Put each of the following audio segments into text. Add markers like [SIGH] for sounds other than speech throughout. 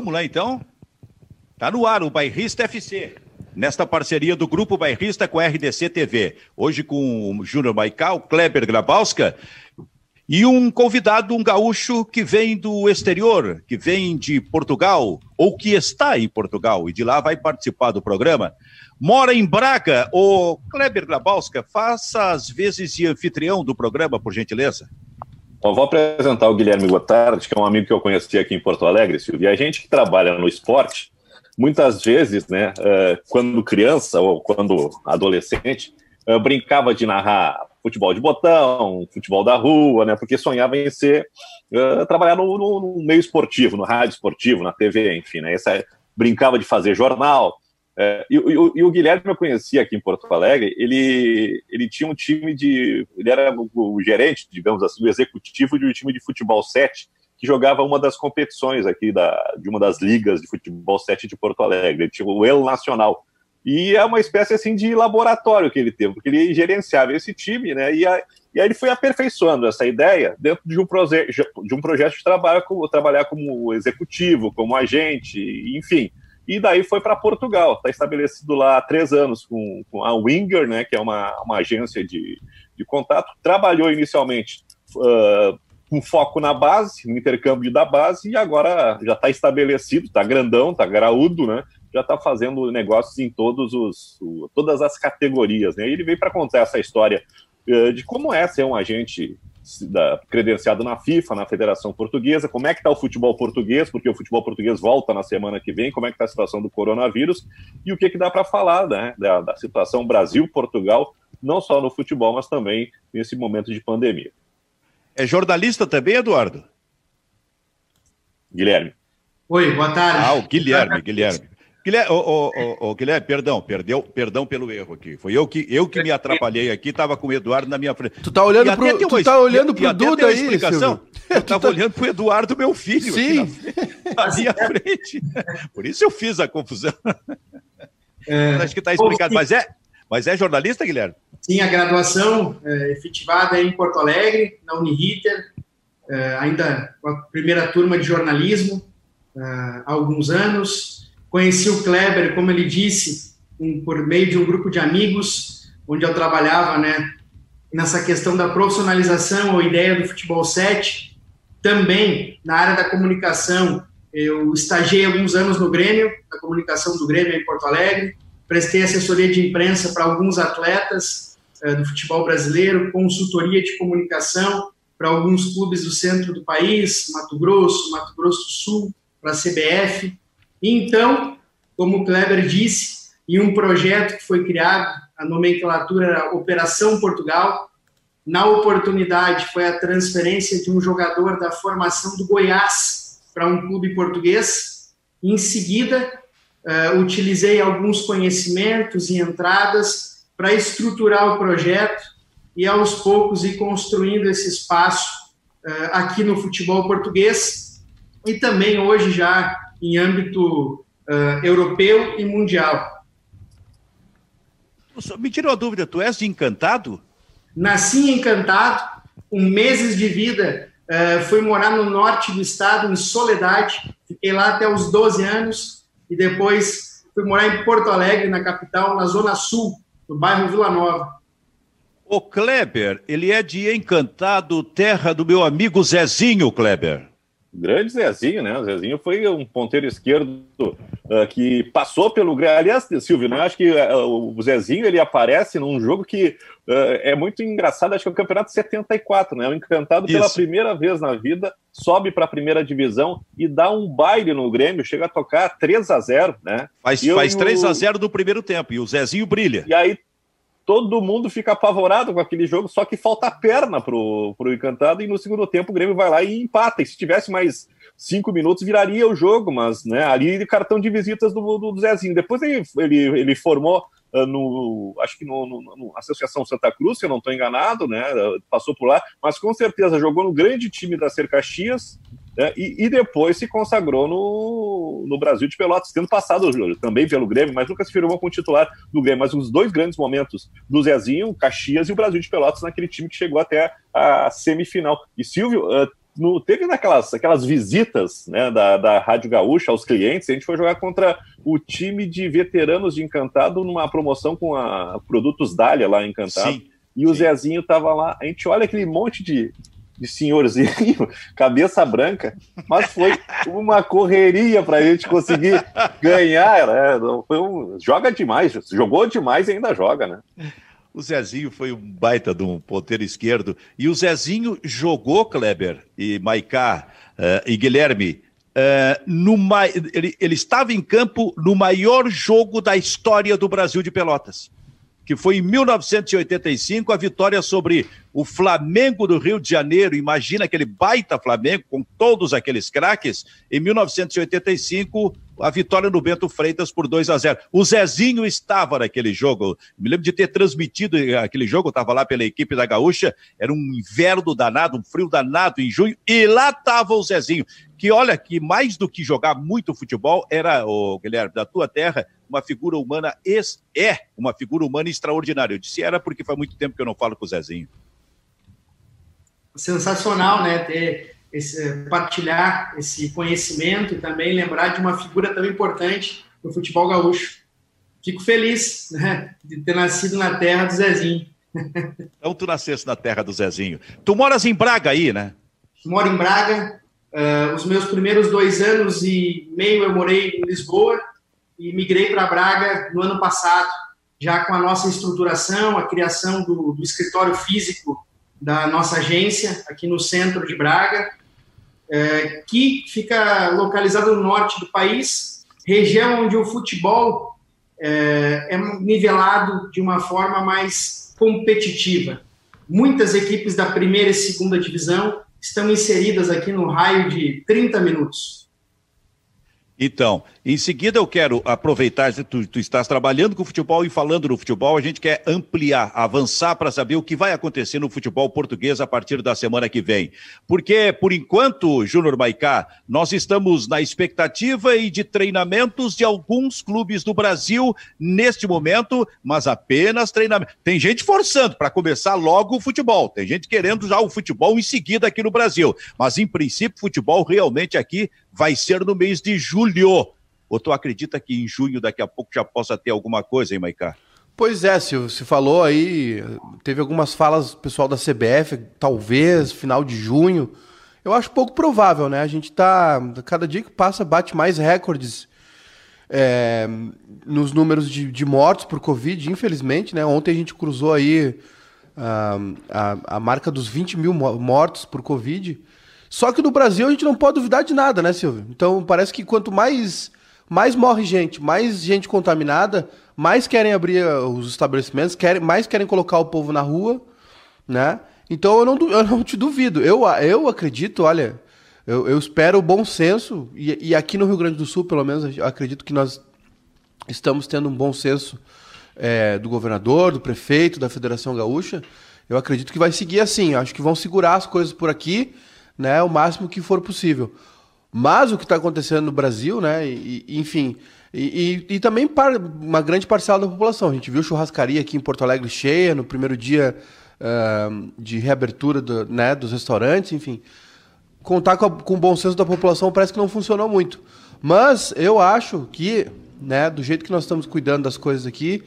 Vamos lá então. Tá no ar o Bairrista FC. Nesta parceria do Grupo Bairrista com a RDC TV. Hoje com o Júnior Maical, Kleber Grabowska e um convidado, um gaúcho que vem do exterior, que vem de Portugal, ou que está em Portugal, e de lá vai participar do programa. Mora em Braga, o Kleber Grabowska, faça as vezes de anfitrião do programa, por gentileza. Bom, vou apresentar o Guilherme Gotard, que é um amigo que eu conheci aqui em Porto Alegre, Silvio. E a gente que trabalha no esporte, muitas vezes, né, eh, quando criança ou quando adolescente, eh, brincava de narrar futebol de botão, futebol da rua, né? Porque sonhava em ser uh, trabalhar no, no, no, meio esportivo, no rádio esportivo, na TV, enfim, né? Essa, brincava de fazer jornal. É, e, e, e, o Guilherme eu conhecia aqui em Porto Alegre. Ele, ele tinha um time de, ele era o, o gerente, digamos assim, o executivo de um time de futebol 7 que jogava uma das competições aqui da, de uma das ligas de futebol 7 de Porto Alegre. Ele tinha o El Nacional e é uma espécie assim de laboratório que ele teve, porque ele gerenciava esse time, né? E, a, e aí ele foi aperfeiçoando essa ideia dentro de um, proje de um projeto de trabalho, como, trabalhar como executivo, como agente, enfim. E daí foi para Portugal, está estabelecido lá há três anos com, com, a Winger, né, que é uma, uma agência de, de contato. Trabalhou inicialmente uh, com foco na base, no intercâmbio da base, e agora já está estabelecido, está grandão, está graúdo, né? já está fazendo negócios em todos os, todas as categorias. Né? ele veio para contar essa história uh, de como é ser um agente credenciado na FIFA, na Federação Portuguesa, como é que está o futebol português, porque o futebol português volta na semana que vem, como é que está a situação do coronavírus e o que, que dá para falar né, da, da situação Brasil-Portugal, não só no futebol, mas também nesse momento de pandemia. É jornalista também, Eduardo? Guilherme. Oi, boa tarde. Ah, o Guilherme, Guilherme. Guilherme, oh, oh, oh, Guilherme, perdão, perdeu, perdão pelo erro aqui. Foi eu que, eu que me atrapalhei aqui, estava com o Eduardo na minha frente. Tu tá olhando pro, tu uma, tá olhando pro Duda aí, explicação. Eu estava [LAUGHS] tá... olhando pro Eduardo, meu filho, Sim. na, na minha [LAUGHS] frente. Por isso eu fiz a confusão. [LAUGHS] É, Acho que está explicado. Mas é, mas é jornalista, Guilherme? Sim, a graduação é, efetivada em Porto Alegre, na Uniriter, é, ainda com a primeira turma de jornalismo, é, há alguns anos Conheci o Kleber, como ele disse, um, por meio de um grupo de amigos, onde eu trabalhava, né, nessa questão da profissionalização ou ideia do futebol 7. Também na área da comunicação, eu estagiei alguns anos no Grêmio, na comunicação do Grêmio em Porto Alegre, prestei assessoria de imprensa para alguns atletas eh, do futebol brasileiro, consultoria de comunicação para alguns clubes do centro do país, Mato Grosso, Mato Grosso do Sul, para a CBF. Então, como o Kleber disse, em um projeto que foi criado, a nomenclatura era Operação Portugal. Na oportunidade, foi a transferência de um jogador da formação do Goiás para um clube português. Em seguida, uh, utilizei alguns conhecimentos e entradas para estruturar o projeto e, aos poucos, ir construindo esse espaço uh, aqui no futebol português e também hoje já em âmbito uh, europeu e mundial. Me tirou a dúvida, tu és de Encantado? Nasci em Encantado, com meses de vida, uh, fui morar no norte do estado, em Soledade, fiquei lá até os 12 anos, e depois fui morar em Porto Alegre, na capital, na zona sul, no bairro Vila Nova. O Kleber, ele é de Encantado, terra do meu amigo Zezinho, Kleber. Grande Zezinho, né? O Zezinho foi um ponteiro esquerdo uh, que passou pelo Grêmio. Aliás, Silvio, né? acho que uh, o Zezinho ele aparece num jogo que uh, é muito engraçado. Acho que é o Campeonato 74, né? O Encantado Isso. pela primeira vez na vida sobe para a primeira divisão e dá um baile no Grêmio, chega a tocar 3 a 0 né? Faz, faz 3 a 0 no primeiro tempo e o Zezinho brilha. E aí todo mundo fica apavorado com aquele jogo, só que falta perna pro, pro Encantado, e no segundo tempo o Grêmio vai lá e empata. E se tivesse mais cinco minutos, viraria o jogo, mas né, ali cartão de visitas do, do, Zezinho. Depois ele, ele, ele formou uh, no, acho que no, no, no, Associação Santa Cruz, se eu não estou enganado, né, passou por lá, mas com certeza jogou no grande time da Ser Caxias, né, e, e, depois se consagrou no, no Brasil de Pelotas, tendo passado também pelo Grêmio, mas nunca se firmou como titular do Grêmio. Mas os dois grandes momentos do Zezinho, Caxias e o Brasil de Pelotas naquele time que chegou até a semifinal. E Silvio, uh, no, teve naquelas aquelas visitas né, da, da Rádio Gaúcha aos clientes, a gente foi jogar contra o time de veteranos de Encantado numa promoção com a Produtos Dália lá em Encantado. Sim, e o sim. Zezinho tava lá. A gente olha aquele monte de, de senhorzinho, [LAUGHS] cabeça branca, mas foi uma correria para a gente conseguir ganhar. Né? Um, joga demais, jogou demais e ainda joga, né? O Zezinho foi um baita de um ponteiro esquerdo. E o Zezinho jogou, Kleber e Maicá uh, e Guilherme. Uh, numa, ele, ele estava em campo no maior jogo da história do Brasil de Pelotas que foi em 1985, a vitória sobre o Flamengo do Rio de Janeiro. Imagina aquele baita Flamengo com todos aqueles craques. Em 1985, a vitória no Bento Freitas por 2 a 0. O Zezinho estava naquele jogo. Me lembro de ter transmitido aquele jogo, estava lá pela equipe da Gaúcha. Era um inverno danado, um frio danado em junho, e lá estava o Zezinho. Que olha, que mais do que jogar muito futebol, era, o Guilherme, da tua terra, uma figura humana, ex, é uma figura humana extraordinária. Eu disse era porque faz muito tempo que eu não falo com o Zezinho. Sensacional, né? Ter esse, eh, partilhar esse conhecimento e também lembrar de uma figura tão importante no futebol gaúcho. Fico feliz né, de ter nascido na terra do Zezinho. Então tu nasceste na terra do Zezinho. Tu moras em Braga aí, né? Moro em Braga. Uh, os meus primeiros dois anos e meio eu morei em Lisboa e migrei para Braga no ano passado, já com a nossa estruturação, a criação do, do escritório físico da nossa agência aqui no centro de Braga, é, que fica localizado no norte do país, região onde o futebol é, é nivelado de uma forma mais competitiva. Muitas equipes da primeira e segunda divisão estão inseridas aqui no raio de 30 minutos. Então, em seguida eu quero aproveitar, tu, tu estás trabalhando com futebol e falando no futebol, a gente quer ampliar, avançar para saber o que vai acontecer no futebol português a partir da semana que vem. Porque, por enquanto, Júnior Maicá, nós estamos na expectativa e de treinamentos de alguns clubes do Brasil neste momento, mas apenas treinamento. Tem gente forçando para começar logo o futebol, tem gente querendo já o futebol em seguida aqui no Brasil, mas em princípio, futebol realmente aqui vai ser no mês de julho. Ou tu acredita que em junho, daqui a pouco, já possa ter alguma coisa, hein, Maicá? Pois é, Silvio, se falou aí, teve algumas falas pessoal da CBF, talvez final de junho. Eu acho pouco provável, né? A gente tá, cada dia que passa, bate mais recordes é, nos números de, de, mortos por Covid, infelizmente, né? Ontem a gente cruzou aí uh, a, a marca dos 20 mil mortos por Covid. Só que no Brasil a gente não pode duvidar de nada, né, Silvio? Então parece que quanto mais, mais morre gente, mais gente contaminada, mais querem abrir eh, os estabelecimentos, querem, mais querem colocar o povo na rua, né? Então eu não, [LAUGHS] eu não te duvido. Eu, eu acredito, olha, eu, eu espero o bom senso, e, e, aqui no Rio Grande do Sul, pelo menos, acredito que nós estamos tendo um bom senso é, do governador, do prefeito, da Federação Gaúcha. Eu acredito que vai seguir assim. Acho que vão segurar as coisas por aqui né, o máximo que for possível. Mas o que está acontecendo no Brasil, né, e, enfim, e, e, e, também para uma grande parcela da população. A gente viu churrascaria aqui em Porto Alegre cheia no primeiro dia uh, de reabertura do, né, dos restaurantes, enfim. Contar com, a, com o bom senso da população parece que não funcionou muito. Mas eu acho que, né, do jeito que nós estamos cuidando das coisas aqui,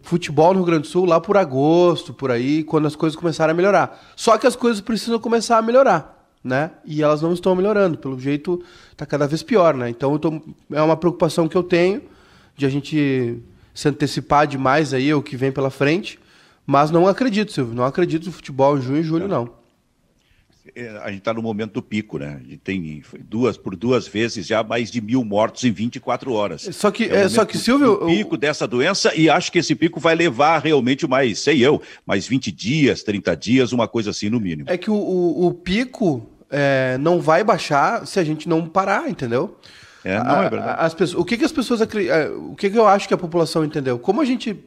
futebol no Rio Grande do Sul lá por agosto, por aí, quando as coisas começarem a melhorar. Só que as coisas precisam começar a melhorar né? E elas não estão melhorando, pelo jeito está cada vez pior, né? Então tô, é uma preocupação que eu tenho de a gente se antecipar demais aí o que vem pela frente, mas não acredito, Silvio, não acredito no futebol em junho e julho não. É, a gente está no momento do pico, né? A gente tem duas por duas vezes já mais de mil mortos em 24 horas. Só que, é, é só que Silvio, o pico dessa doença e acho que esse pico vai levar realmente mais, sei eu, mais 20 dias, 30 dias, uma coisa assim no mínimo. É que o, o, o pico é, não vai baixar se a gente não parar, entendeu? É, não é verdade. As pessoas, o que, que as pessoas é, o que, que eu acho que a população entendeu? Como a gente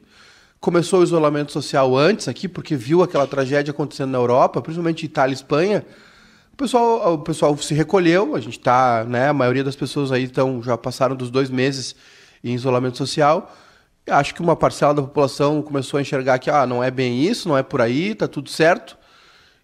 começou o isolamento social antes aqui, porque viu aquela tragédia acontecendo na Europa, principalmente Itália e Espanha, o pessoal, o pessoal se recolheu, a gente está, né, a maioria das pessoas aí estão, já passaram dos dois meses em isolamento social, acho que uma parcela da população começou a enxergar que ah, não é bem isso, não é por aí, tá tudo certo,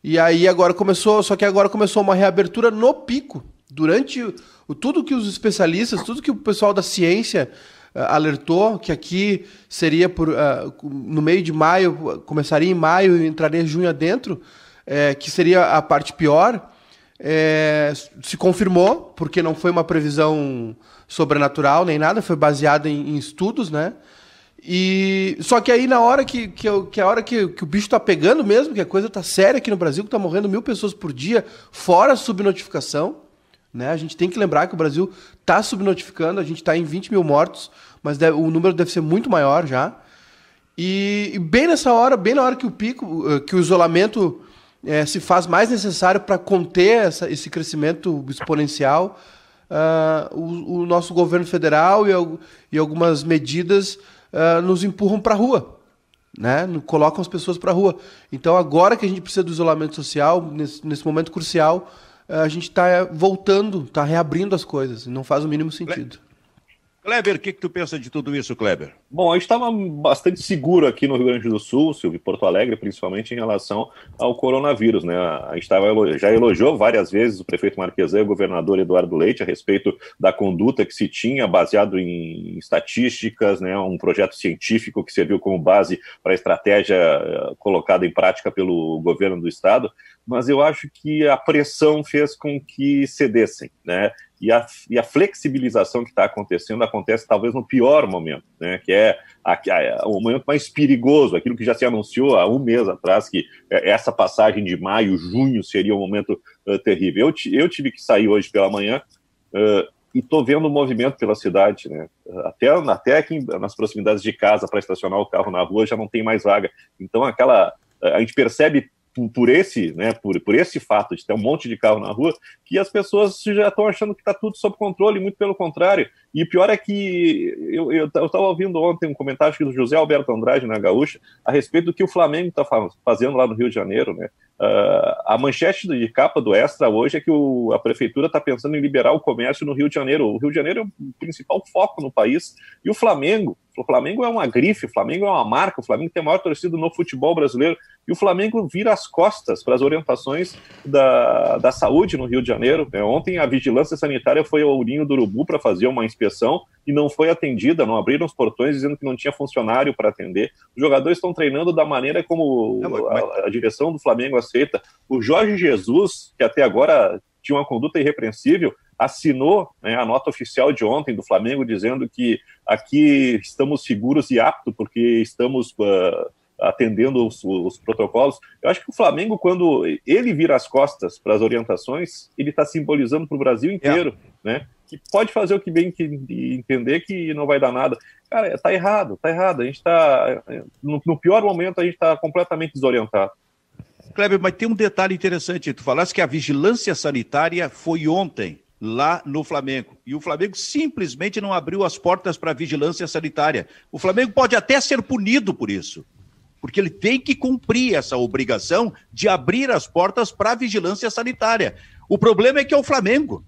E aí agora começou, só que agora começou uma reabertura no pico. Durante o, tudo que os especialistas, tudo que o pessoal da ciência uh, alertou, que aqui seria por, uh, no meio de maio, começaria em maio e entraria em junho adentro, é, que seria a parte pior, é, se confirmou, porque não foi uma previsão sobrenatural nem nada, foi baseada em, em estudos, né? E só que aí na hora que, que, eu, que a hora que, que, o bicho tá pegando mesmo, que a coisa tá séria aqui no Brasil, que tá morrendo mil pessoas por dia, fora a subnotificação, né? A gente tem que lembrar que o Brasil tá subnotificando, a gente tá em 20 mil mortos, mas deve, o número deve ser muito maior já. E, e, bem nessa hora, bem na hora que o pico, eh, que o isolamento é, se faz mais necessário para conter essa, esse crescimento exponencial, uh, o, o, nosso governo federal e, e algumas medidas uh, nos empurram para a rua, né? colocam as pessoas para a rua. Então, agora que a gente precisa do isolamento social, nesse, nesse momento crucial, uh, a gente está voltando, está reabrindo as coisas. Não faz o mínimo sentido. Kleber, o que, que tu pensa de tudo isso, Kleber? Bom, gente estava bastante seguro aqui no Rio Grande do Sul, Silvio, Porto Alegre, principalmente em relação ao coronavírus, né? A gente tava, já elogiou várias vezes o prefeito Marquesan e o governador Eduardo Leite a respeito da conduta que se tinha baseado em estatísticas, né? Um projeto científico que serviu como base para a estratégia eh, colocada em prática pelo governo do estado, mas eu acho que a pressão fez com que cedessem, né? e a, e a flexibilização que está acontecendo acontece talvez no pior momento, né, que é a, a, o momento mais perigoso, aquilo que já se anunciou há um mês atrás, que é, essa passagem de maio, junho seria um momento uh, terrível. Eu, eu tive que sair hoje pela manhã uh, e estou vendo o movimento pela cidade, né? Até, até aqui nas proximidades de casa para estacionar o carro na rua já não tem mais vaga. Então aquela a gente percebe por, esse, né, por, por esse fato de ter um monte de carro na rua, que as pessoas já estão achando que está tudo sob controle, muito pelo contrário. E pior é que eu estava ouvindo ontem um comentário do José Alberto Andrade na Gaúcha a respeito do que o Flamengo está fazendo lá no Rio de Janeiro, né? Uh, a manchete de capa do Extra hoje é que o, a prefeitura está pensando em liberar o comércio no Rio de Janeiro. O Rio de Janeiro é o principal foco no país. E o Flamengo, o Flamengo é uma grife, o Flamengo é uma marca, o Flamengo tem a maior torcida no futebol brasileiro. E o Flamengo vira as costas para as orientações da, da saúde no Rio de Janeiro. É, ontem a vigilância sanitária foi ao Ninho do Urubu para fazer uma inspeção e não foi atendida, não abriram os portões dizendo que não tinha funcionário para atender. Os jogadores estão treinando da maneira como a, a direção do Flamengo aceita. O Jorge Jesus, que até agora tinha uma conduta irrepreensível, assinou né, a nota oficial de ontem do Flamengo dizendo que aqui estamos seguros e aptos porque estamos uh, atendendo os, os, protocolos. Eu acho que o Flamengo, quando ele vira as costas para as orientações, ele está simbolizando para o Brasil inteiro, é. né? Que pode fazer o que bem que entender que não vai dar nada. Cara, tá errado, tá errado. A gente está no, no pior momento a gente está completamente desorientado. Kleber, mas tem um detalhe interessante. Tu falaste que a vigilância sanitária foi ontem lá no Flamengo. E o Flamengo simplesmente não abriu as portas para a vigilância sanitária. O Flamengo pode até ser punido por isso, porque ele tem que cumprir essa obrigação de abrir as portas para a vigilância sanitária. O problema é que é o Flamengo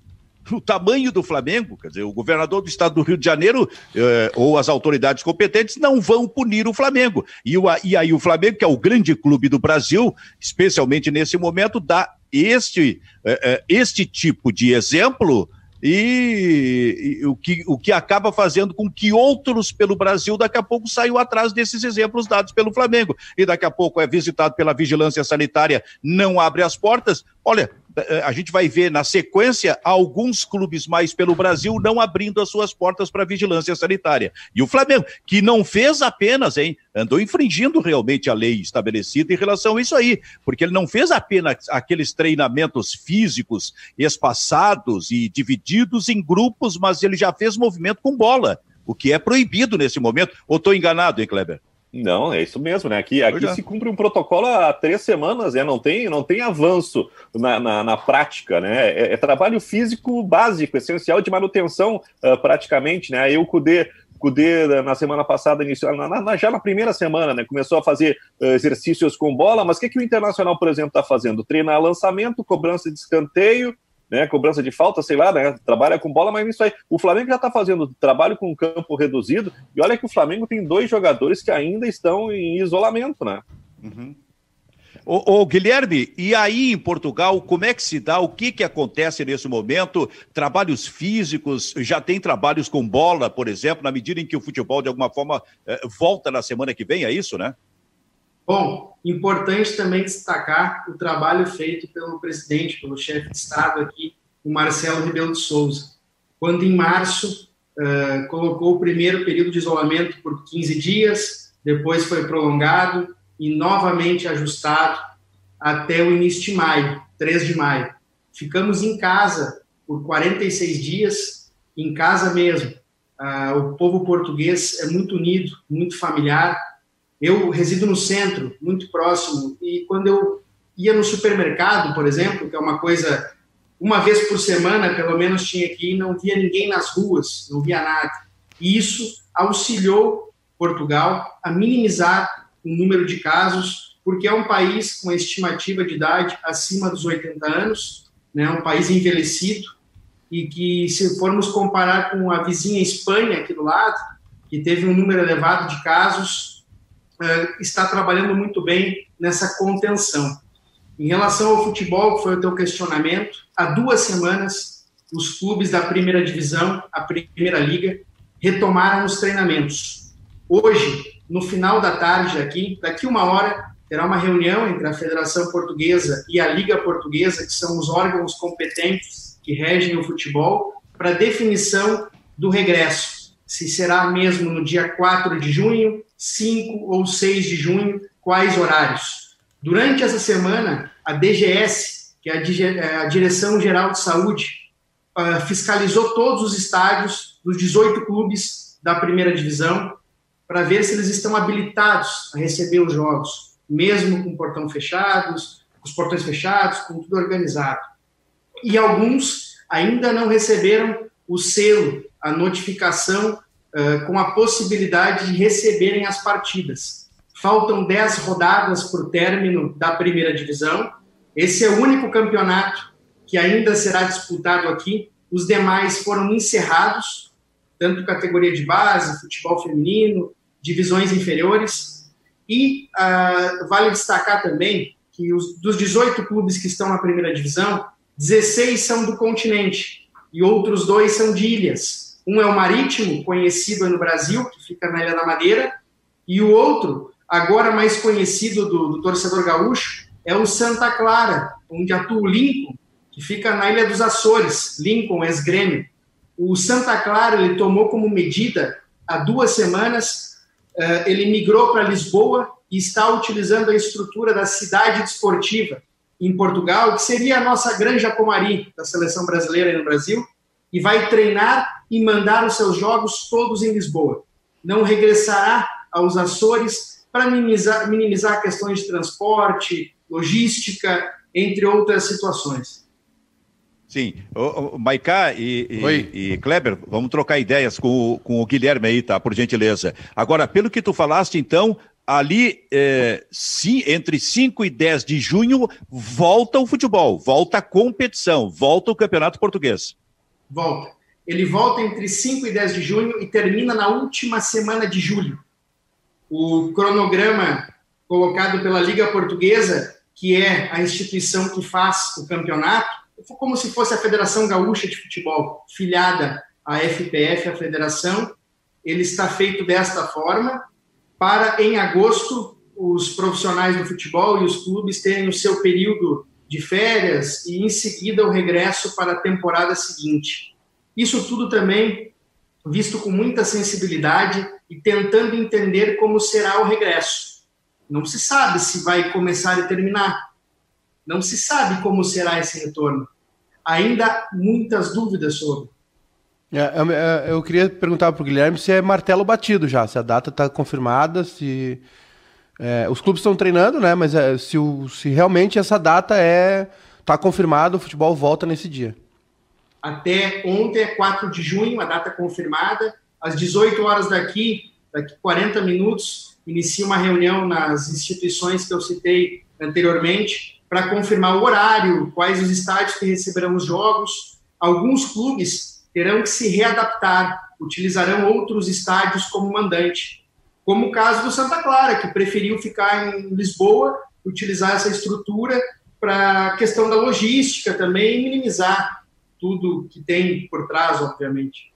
o tamanho do Flamengo, quer dizer, o governador do estado do Rio de Janeiro eh, ou as autoridades competentes não vão punir o Flamengo. E, o, e aí o Flamengo, que é o grande clube do Brasil, especialmente nesse momento, dá este, eh, eh, este tipo de exemplo e, e, o, que, o que acaba fazendo com que outros pelo Brasil daqui a pouco saiam atrás desses exemplos dados pelo Flamengo. E daqui a pouco é visitado pela vigilância sanitária, não abre as portas. Olha, a gente vai ver na sequência alguns clubes mais pelo Brasil não abrindo as suas portas para vigilância sanitária. E o Flamengo, que não fez apenas, hein, andou infringindo realmente a lei estabelecida em relação a isso aí, porque ele não fez apenas aqueles treinamentos físicos espaçados e divididos em grupos, mas ele já fez movimento com bola, o que é proibido nesse momento. Ou estou enganado, hein, Kleber? Não, é isso mesmo, né? Aqui, aqui se cumpre um protocolo há três semanas, né? Não tem, não tem avanço na, na, na prática, né? É, é, trabalho físico básico, essencial de manutenção, uh, praticamente, né? Aí o Cudê Cudê, na semana passada, iniciou, na, na, já na primeira semana, né, começou a fazer uh, exercícios com bola, mas o que, que o Internacional, por exemplo, está fazendo? Treinar lançamento, cobrança de escanteio, né, cobrança de falta, sei lá, né, trabalha com bola, mas isso aí. O Flamengo já está fazendo trabalho com campo reduzido, e olha que o Flamengo tem dois jogadores que ainda estão em isolamento, né? Uhum. Ô, ô, Guilherme, e aí em Portugal, como é que se dá? O que, que acontece nesse momento? Trabalhos físicos, já tem trabalhos com bola, por exemplo, na medida em que o futebol, de alguma forma, eh, volta na semana que vem, é isso, né? Bom, importante também destacar o trabalho feito pelo presidente, pelo chefe de Estado aqui, o Marcelo Rebelo de Souza, quando em março uh, colocou o primeiro período de isolamento por 15 dias, depois foi prolongado e novamente ajustado até o início de maio, 3 de maio. Ficamos em casa por 46 dias, em casa mesmo. Uh, o povo português é muito unido, muito familiar. Eu resido no centro, muito próximo, e quando eu ia no supermercado, por exemplo, que é uma coisa uma vez por semana, pelo menos, tinha que ir, não via ninguém nas ruas, não via nada. E isso auxiliou Portugal a minimizar o número de casos, porque é um país com estimativa de idade acima dos 80 anos, né, um país envelhecido, e que, se formos comparar com a vizinha Espanha aqui do lado, que teve um número elevado de casos, está trabalhando muito bem nessa contenção. Em relação ao futebol, que foi o teu questionamento, há duas semanas, os clubes da primeira divisão, a primeira liga, retomaram os treinamentos. Hoje, no final da tarde aqui, daqui uma hora, terá uma reunião entre a Federação Portuguesa e a Liga Portuguesa, que são os órgãos competentes que regem o futebol, para definição do regresso. Se será mesmo no dia 4 de junho, 5 ou 6 de junho, quais horários. Durante essa semana, a DGS, que é a é Direção Geral de Saúde, ah, fiscalizou todos os estádios dos 18 clubes da primeira divisão para ver se eles estão habilitados a receber os jogos, mesmo com portão fechados, os portões fechados, com tudo organizado. E alguns ainda não receberam o selo, a notificação uh, com a possibilidade de receberem as partidas. Faltam 10 rodadas para o término da primeira divisão. Esse é o único campeonato que ainda será disputado aqui. Os demais foram encerrados, tanto categoria de base, futebol feminino, divisões inferiores. E uh, vale destacar também que os, dos 18 clubes que estão na primeira divisão, 16 são do continente e outros dois são de ilhas. Um é o Marítimo, conhecido no Brasil, que fica na Ilha da Madeira, e o outro agora mais conhecido do, do torcedor gaúcho, é o Santa Clara, onde atua o Lincoln, que fica na Ilha dos Açores, Lincoln, ex-grêmio. O Santa Clara, ele tomou como medida, há duas semanas, uh, ele migrou para Lisboa e está utilizando a estrutura da cidade desportiva em Portugal, que seria a nossa Granja Comari, da seleção brasileira no Brasil, e vai treinar e mandar os seus jogos todos em Lisboa. Não regressará aos Açores para minimizar, minimizar questões de transporte, logística, entre outras situações. Sim. O, o Maiká e, e, e, Kleber, vamos trocar ideias com o, com o Guilherme aí, tá? Por gentileza. Agora, pelo que tu falaste, então, ali, é, entre 5 e 10 de junho, volta o futebol, volta a competição, volta o Campeonato Português. Volta. Ele volta entre 5 e 10 de junho e termina na última semana de julho o cronograma colocado pela Liga Portuguesa, que é a instituição que faz o campeonato, como se fosse a Federação Gaúcha de Futebol, filiada à FPF, a federação. Ele está feito desta forma para, em agosto, os profissionais do futebol e os clubes terem o seu período de férias e, em seguida, o regresso para a temporada seguinte. Isso tudo também visto com muita sensibilidade e tentando entender como será o regresso. Não se sabe se vai começar e terminar. Não se sabe como será esse retorno. Ainda muitas dúvidas sobre. É, eu, é, eu, queria perguntar para o Guilherme se é martelo batido já, se a data está confirmada, se é, os clubes estão treinando, né? Mas é, se, o, se realmente essa data é está confirmada, o futebol volta nesse dia. Até ontem é 4 de junho, a data confirmada às 18 horas daqui, daqui 40 minutos, inicia uma reunião nas instituições que eu citei anteriormente para confirmar o horário, quais os estádios que receberão os jogos. Alguns clubes terão que se readaptar, utilizarão outros estádios como mandante, como o caso do Santa Clara, que preferiu ficar em Lisboa utilizar essa estrutura para a questão da logística também minimizar tudo que tem por trás, obviamente.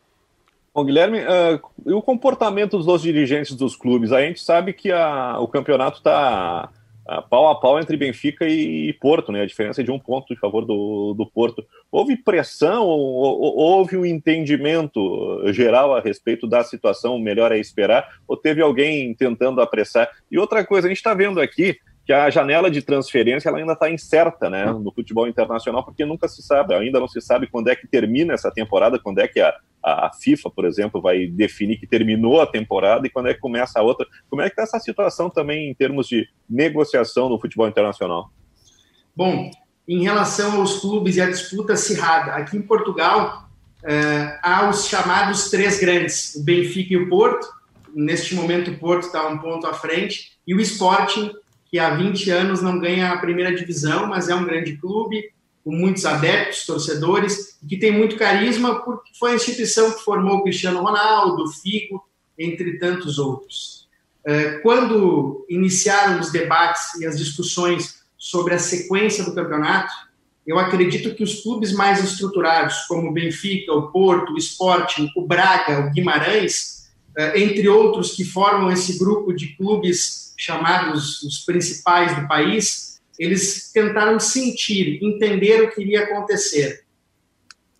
Bom, Guilherme, uh, e o comportamento dos dirigentes dos clubes? A gente sabe que a, o campeonato está uh, pau a pau entre Benfica e, e, Porto, né? A diferença é de um ponto em favor do, do Porto. Houve pressão, ou, ou, houve um entendimento geral a respeito da situação, melhor é esperar, ou teve alguém tentando apressar? E outra coisa, a gente está vendo aqui que a janela de transferência ela ainda está incerta né, no futebol internacional, porque nunca se sabe, ainda não se sabe quando é que termina essa temporada, quando é que a, a FIFA, por exemplo, vai definir que terminou a temporada e quando é que começa a outra. Como é que está essa situação também em termos de negociação no futebol internacional? Bom, em relação aos clubes e a disputa acirrada, aqui em Portugal eh, há os chamados três grandes, o Benfica e o Porto. Neste momento o Porto está um ponto à frente e o Sporting que há 20 anos não ganha a primeira divisão, mas é um grande clube, com muitos adeptos, torcedores, que tem muito carisma, porque foi a instituição que formou o Cristiano Ronaldo, o Figo, entre tantos outros. É, quando iniciaram os debates e as discussões sobre a sequência do campeonato, eu acredito que os clubes mais estruturados, como o Benfica, o Porto, o Sporting, o Braga, o Guimarães, é, entre outros que formam esse grupo de clubes chamados os principais do país, eles tentaram sentir, entender o que iria acontecer.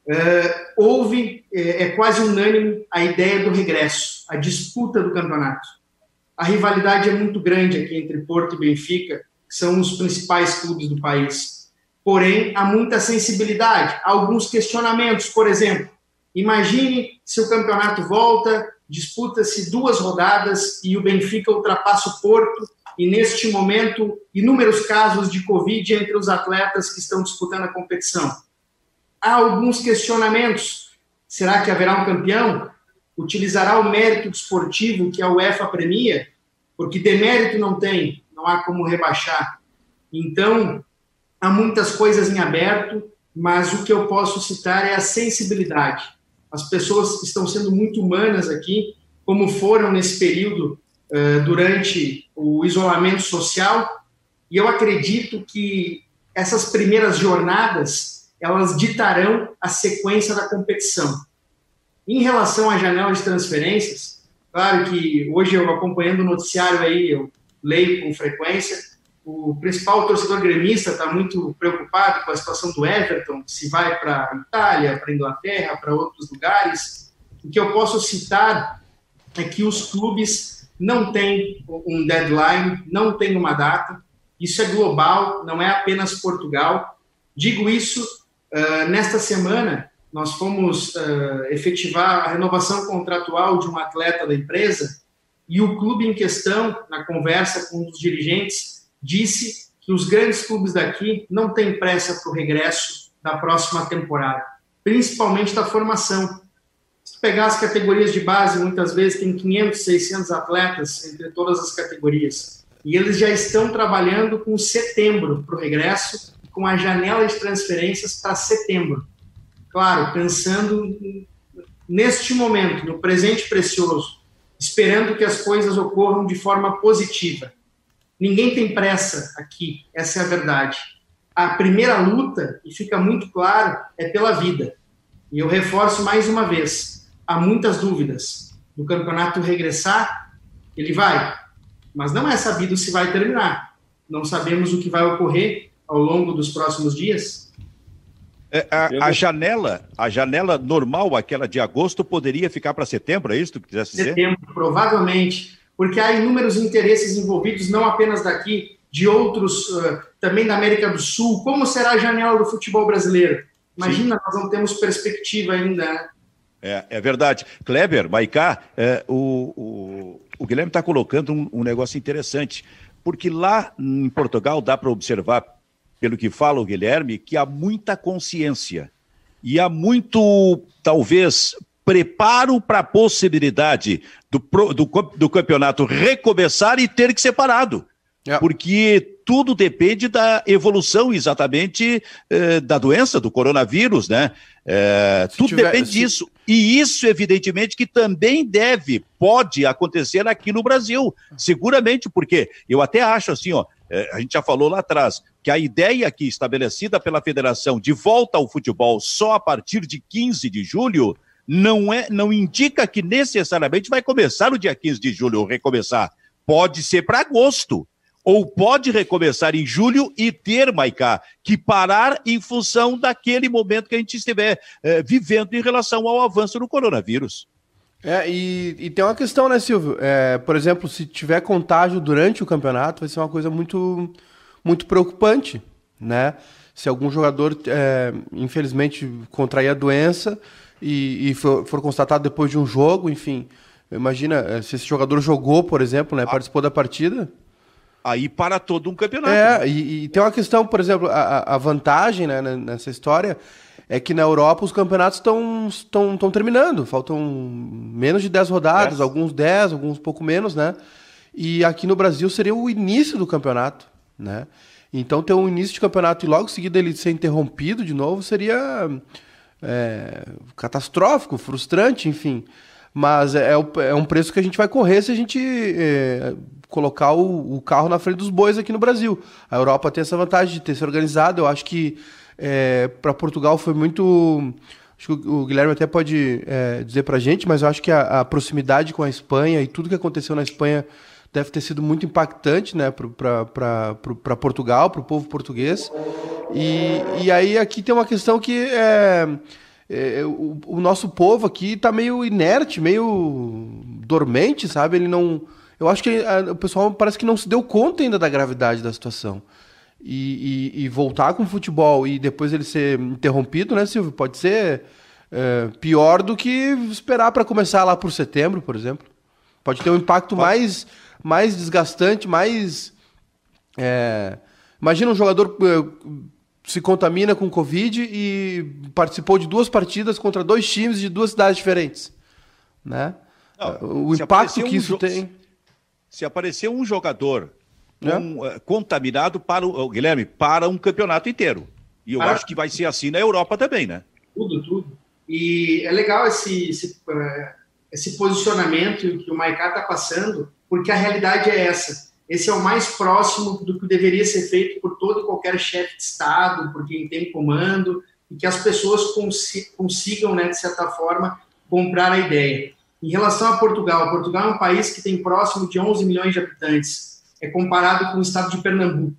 Uh, houve, é, é, quase unânime, a ideia do regresso, a disputa do campeonato. A rivalidade é muito grande aqui entre Porto e Benfica, que são os principais clubes do país. Porém, há muita sensibilidade, há alguns questionamentos. Por exemplo, imagine se o campeonato volta, disputa-se duas rodadas e o Benfica ultrapassa o Porto e neste momento inúmeros casos de Covid entre os atletas que estão disputando a competição. Há alguns questionamentos. Será que haverá um campeão? Utilizará o mérito desportivo que a UEFA premia? Porque demérito não tem, não há como rebaixar. Então, há muitas coisas em aberto, mas o que eu posso citar é a sensibilidade as pessoas estão sendo muito humanas aqui, como foram nesse período uh, durante o isolamento social. E eu acredito que essas primeiras jornadas elas ditarão a sequência da competição. Em relação à janela de transferências, claro que hoje eu acompanhando o noticiário aí, eu leio com frequência, o principal torcedor gremista está muito preocupado com a situação do Everton, se vai para a Itália, para a Inglaterra, para outros lugares. O que eu posso citar é que os clubes não têm um deadline, não têm uma data. Isso é global, não é apenas Portugal. Digo isso uh, nesta semana. Nós fomos uh, efetivar a renovação contratual de um atleta da empresa e o clube em questão, na conversa com os dirigentes, disse que os grandes clubes daqui não têm pressa para o regresso da próxima temporada, principalmente da formação. Se pegar as categorias de base, muitas vezes tem 500, 600 atletas entre todas as categorias. E eles já estão trabalhando com setembro para o regresso, com a janela de transferências para setembro. Claro, pensando neste momento, no presente precioso, esperando que as coisas ocorram de forma positiva Ninguém tem pressa aqui, essa é a verdade. A primeira luta, e fica muito claro, é pela vida. E eu reforço mais uma vez: há muitas dúvidas. Do campeonato regressar, ele vai, mas não é sabido se vai terminar. Não sabemos o que vai ocorrer ao longo dos próximos dias. É, a, a, janela, a janela normal, aquela de agosto, poderia ficar para setembro, é isso que tu quisesse dizer? Setembro, provavelmente porque há inúmeros interesses envolvidos, não apenas daqui, de outros, uh, também da América do Sul. Como será a janela do futebol brasileiro? Imagina, Sim. nós não temos perspectiva ainda. Né? É, é verdade. Kleber, Maicá, é, o, o, o, Guilherme está colocando um, um negócio interessante, porque lá em Portugal dá para observar, pelo que fala o Guilherme, que há muita consciência e há muito, talvez, preparo para a possibilidade do, do, do, campeonato recomeçar e ter que ser parado. É. Porque tudo depende da evolução exatamente eh, da doença, do coronavírus, né? Eh, tudo tiver, depende se... disso. E isso, evidentemente, que também deve, pode acontecer aqui no Brasil. Seguramente, porque eu até acho assim, ó, é, a gente já falou lá atrás, que a ideia aqui estabelecida pela federação de volta ao futebol só a partir de 15 de julho não é, não indica que necessariamente vai começar no dia 15 de julho ou recomeçar. Pode ser para agosto ou pode recomeçar em julho e ter, Maicá, que parar em função daquele momento que a gente estiver é, vivendo em relação ao avanço do coronavírus. É, e, e tem uma questão, né, Silvio? É, por exemplo, se tiver contágio durante o campeonato, vai ser uma coisa muito, muito preocupante, né? Se algum jogador, é, infelizmente, contrair a doença e, e for, for, constatado depois de um jogo, enfim, imagina, é, se esse jogador jogou, por exemplo, né, participou da partida, aí para todo um campeonato. É, né? e, e, tem uma questão, por exemplo, a, a vantagem né, nessa história é que na Europa os campeonatos estão terminando, faltam menos de 10 rodadas, dez. alguns 10, alguns pouco menos, né? E aqui no Brasil seria o início do campeonato, né? Então ter um início de campeonato e logo em seguida ele ser interrompido de novo seria é, catastrófico, frustrante, enfim. Mas é, é, é, um preço que a gente vai correr se a gente é, colocar o, o, carro na frente dos bois aqui no Brasil. A Europa tem essa vantagem de ter se organizado. Eu acho que é, para Portugal foi muito. Acho que o Guilherme até pode é, dizer para a gente, mas eu acho que a, a, proximidade com a Espanha e tudo que aconteceu na Espanha deve ter sido muito impactante né, para Portugal, para o povo português. E, e aí aqui tem uma questão que é, é, o, o, nosso povo aqui está meio inerte, meio dormente, sabe? Ele não. Eu acho que a, o pessoal parece que não se deu conta ainda da gravidade da situação e, e, e, voltar com o futebol e depois ele ser interrompido, né, Silvio? Pode ser é, pior do que esperar para começar lá por setembro, por exemplo. Pode ter um impacto mais, mais desgastante, mais. É... Imagina um jogador é, se contamina com Covid e participou de duas partidas contra dois times de duas cidades diferentes. Né? Não, o impacto que um isso tem. Se aparecer um jogador é. contaminado para o Guilherme para um campeonato inteiro. E eu para... acho que vai ser assim na Europa também, né? Tudo, tudo. E é legal esse, esse, é, esse posicionamento que o Maicá está passando, porque a realidade é essa. Esse é o mais próximo do que deveria ser feito por todo e qualquer chefe de Estado, por quem tem comando, e que as pessoas consigam, né, de certa forma, comprar a ideia. Em relação a Portugal, Portugal é um país que tem próximo de 11 milhões de habitantes é comparado com o estado de Pernambuco.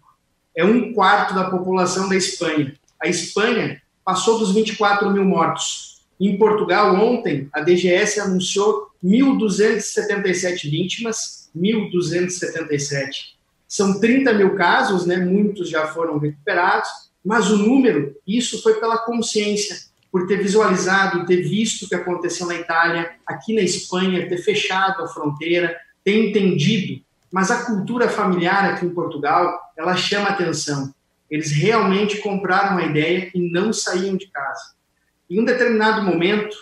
É um quarto da população da Espanha. A Espanha passou dos 24 mil mortos. Em Portugal, ontem, a DGS anunciou 1.277 vítimas, 1.277. São 30 mil casos, né? muitos já foram recuperados, mas o número, isso foi pela consciência, por ter visualizado, ter visto o que aconteceu na Itália, aqui na Espanha, ter fechado a fronteira, ter entendido mas a cultura familiar aqui em Portugal, ela chama atenção. Eles realmente compraram a ideia e não saíam de casa. Em um determinado momento,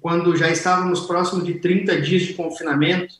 quando já estávamos próximos de 30 dias de confinamento,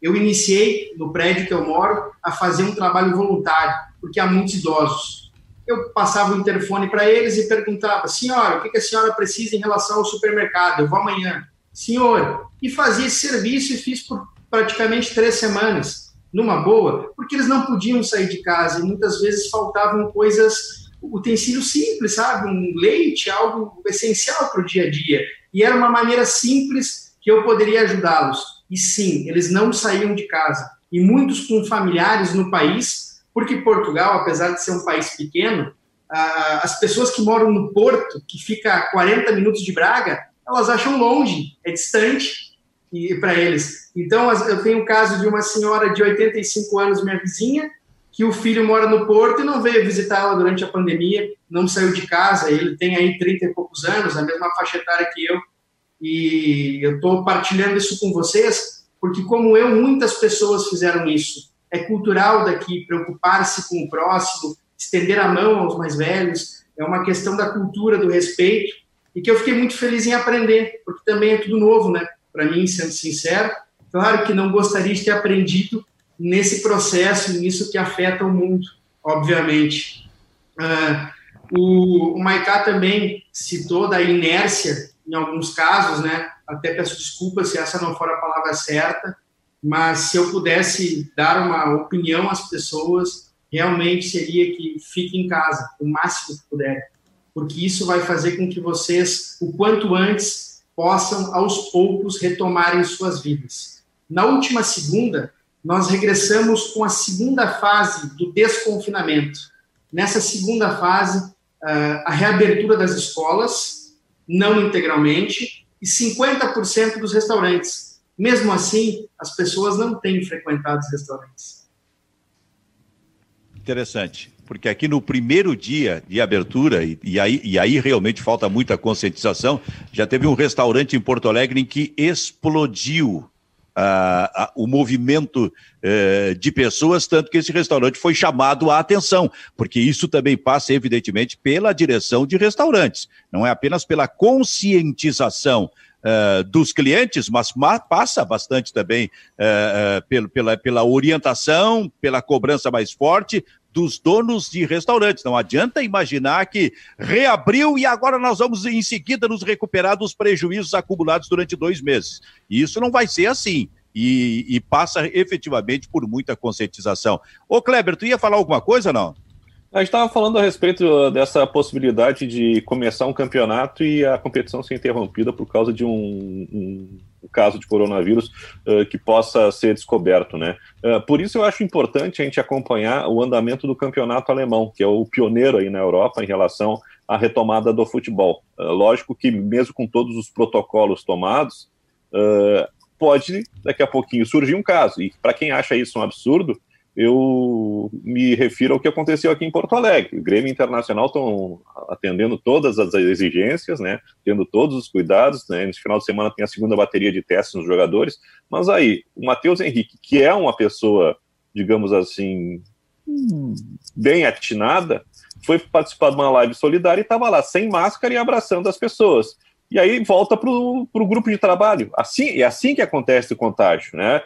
eu iniciei no prédio que eu moro a fazer um trabalho voluntário, porque há muitos idosos. Eu passava o interfone para eles e perguntava: senhora, o que a senhora precisa em relação ao supermercado? Eu vou amanhã. Senhor, e fazia esse serviço e fiz por praticamente três semanas, numa boa, porque eles não podiam sair de casa e muitas vezes faltavam coisas, utensílios simples, sabe? Um leite, algo essencial para o dia a dia. E era uma maneira simples que eu poderia ajudá-los. E sim, eles não saíam de casa. E muitos com familiares no país, porque Portugal, apesar de ser um país pequeno, as pessoas que moram no Porto, que fica a 40 minutos de Braga, elas acham longe, é distante para eles. Então, eu tenho o caso de uma senhora de 85 anos, minha vizinha, que o filho mora no Porto e não veio visitá-la durante a pandemia, não saiu de casa. Ele tem aí 30 e poucos anos, a mesma faixa etária que eu. E eu estou partilhando isso com vocês, porque, como eu, muitas pessoas fizeram isso. É cultural daqui preocupar-se com o próximo, estender a mão aos mais velhos. É uma questão da cultura, do respeito, e que eu fiquei muito feliz em aprender, porque também é tudo novo, né? Para mim, sendo sincero Claro que não gostaria de ter aprendido nesse processo, nisso que afeta o mundo, obviamente. Uh, o, o Maiká também citou da inércia, em alguns casos, né? Até peço desculpas se essa não for a palavra certa, mas se eu pudesse dar uma opinião às pessoas, realmente seria que fique em casa o máximo que puder, porque isso vai fazer com que vocês, o quanto antes, possam aos poucos retomarem suas vidas. Na última segunda, nós regressamos com a segunda fase do desconfinamento. Nessa segunda fase, ah, a reabertura das escolas, não integralmente, e 50% dos restaurantes. Mesmo assim, as pessoas não têm frequentado os restaurantes. Interessante, porque aqui no primeiro dia de abertura, e, e, aí, e aí realmente falta muita conscientização, já teve um restaurante em Porto Alegre em que explodiu uh, o movimento uh, de pessoas, tanto que esse restaurante foi chamado a atenção, porque isso também passa, evidentemente, pela direção de restaurantes, não é apenas pela conscientização Uh, dos clientes, mas passa bastante também uh, uh, pelo, pela, pela orientação, pela cobrança mais forte dos donos de restaurantes. Não adianta imaginar que reabriu e agora nós vamos em seguida nos recuperar dos prejuízos acumulados durante dois meses. E isso não vai ser assim. E, e passa efetivamente por muita conscientização. Ô Kleber, tu ia falar alguma coisa não? A gente estava falando a respeito dessa possibilidade de começar um campeonato e a competição ser interrompida por causa de um, um caso de coronavírus uh, que possa ser descoberto, né? Uh, por isso eu acho importante a gente acompanhar o andamento do campeonato alemão, que é o pioneiro aí na Europa em relação à retomada do futebol. Uh, lógico que mesmo com todos os protocolos tomados, pode daqui a pouquinho surgir um caso. E para quem acha isso um absurdo, eu me refiro ao que aconteceu aqui em Porto Alegre. O Grêmio Internacional estão atendendo todas as exigências, né, tendo todos os cuidados. Né, nesse final de semana tem a segunda bateria de testes nos jogadores. Mas aí, o Matheus Henrique, que é uma pessoa, digamos assim, bem atinada, foi participar de uma live solidária e estava lá sem máscara e abraçando as pessoas. E aí volta para o grupo de trabalho. Assim, é assim que acontece o contágio, né?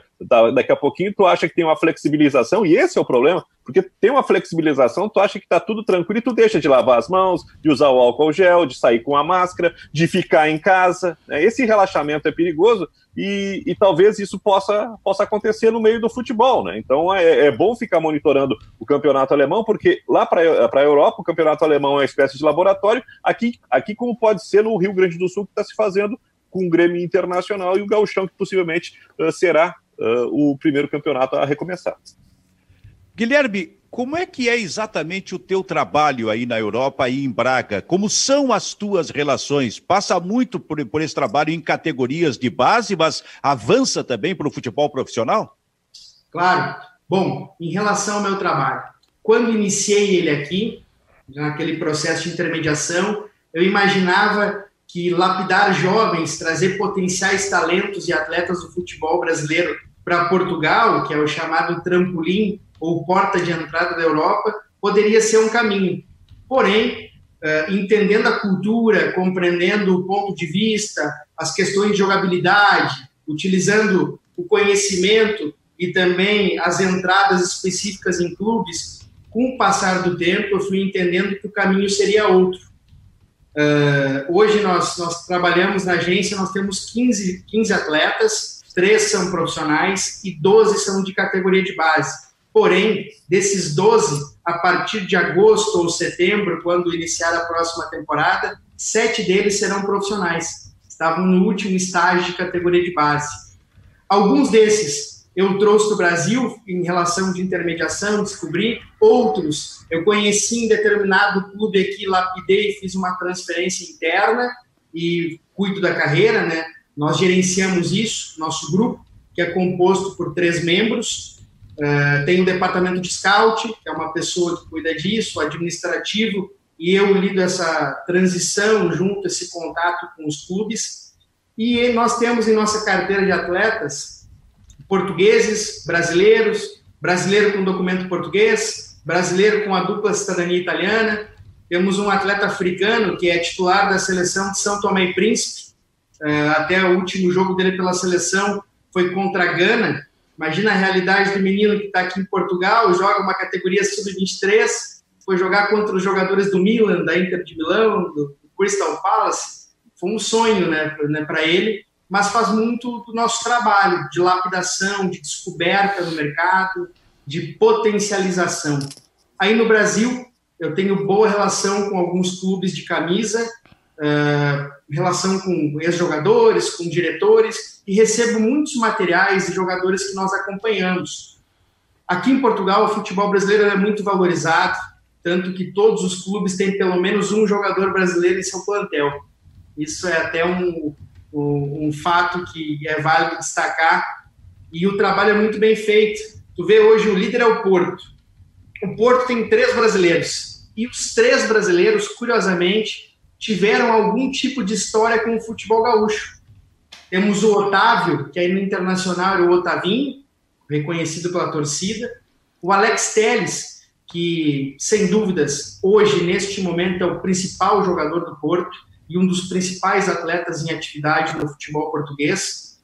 Daqui a pouquinho tu acha que tem uma flexibilização, e esse é o problema, porque tem uma flexibilização, tu acha que está tudo tranquilo e tu deixa de lavar as mãos, de usar o álcool gel, de sair com a máscara, de ficar em casa. Né? Esse relaxamento é perigoso e, e, talvez isso possa, possa acontecer no meio do futebol. Né? Então é, é bom ficar monitorando o campeonato alemão, porque lá para a Europa o campeonato alemão é uma espécie de laboratório, aqui, aqui como pode ser no Rio Grande do Sul, que está se fazendo com o Grêmio Internacional e o Gauchão, que possivelmente uh, será uh, o primeiro campeonato a recomeçar. Guilherme, como é que é exatamente o teu trabalho aí na Europa e em Braga? Como são as tuas relações? Passa muito por, por esse trabalho em categorias de base, mas avança também para o futebol profissional? Claro. Bom, em relação ao meu trabalho, quando iniciei ele aqui, naquele processo de intermediação, eu imaginava que lapidar jovens, trazer potenciais talentos e atletas do futebol brasileiro para Portugal, que é o chamado trampolim ou porta de entrada da Europa, poderia ser um caminho. Porém, uh, entendendo a cultura, compreendendo o ponto de vista, as questões de jogabilidade, utilizando o conhecimento e também as entradas específicas em clubes, com o passar do tempo, eu fui entendendo que o caminho seria outro. Uh, hoje nós, nós trabalhamos na agência, nós temos 15, 15 atletas, três são profissionais e 12 são de categoria de base. Porém, desses 12, a partir de agosto ou setembro, quando iniciar a próxima temporada, sete deles serão profissionais. Estavam no último estágio de categoria de base. Alguns desses eu trouxe do Brasil em relação de intermediação, descobri. Outros eu conheci em determinado clube aqui, lapidei, fiz uma transferência interna e cuido da carreira, né? Nós gerenciamos isso, nosso grupo, que é composto por três membros. Uh, tem o departamento de scout, que é uma pessoa que cuida disso, administrativo, e eu lido essa transição junto, esse contato com os clubes. E nós temos em nossa carteira de atletas portugueses, brasileiros, brasileiro com documento português, brasileiro com a dupla cidadania italiana. Temos um atleta africano que é titular da seleção de São Tomé e Príncipe, até o último jogo dele pela seleção foi contra a Gana. Imagina a realidade do menino que está aqui em Portugal, joga uma categoria sub-23, foi jogar contra os jogadores do Milan, da Inter de Milão, do Crystal Palace. Foi um sonho né, né para ele. mas faz muito do nosso trabalho de lapidação, de descoberta no mercado, de potencialização. Aí no Brasil, eu tenho boa relação com alguns clubes de camisa, uh, relação com ex-jogadores, com diretores, e recebo muitos materiais de jogadores que nós acompanhamos. Aqui em Portugal, o futebol brasileiro é muito valorizado, tanto que todos os clubes têm pelo menos um jogador brasileiro em seu plantel. Isso é até um, um, um fato que é válido destacar. E o trabalho é muito bem feito. Tu vê hoje o líder é o Porto. O Porto tem três brasileiros. E os três brasileiros, curiosamente, tiveram algum tipo de história com o futebol gaúcho. Temos o Otávio, que aí no Internacional era o Otavinho, reconhecido pela torcida. O Alex Teles, que, sem dúvidas, hoje, neste momento, é o principal jogador do Porto e um dos principais atletas em atividade no futebol português.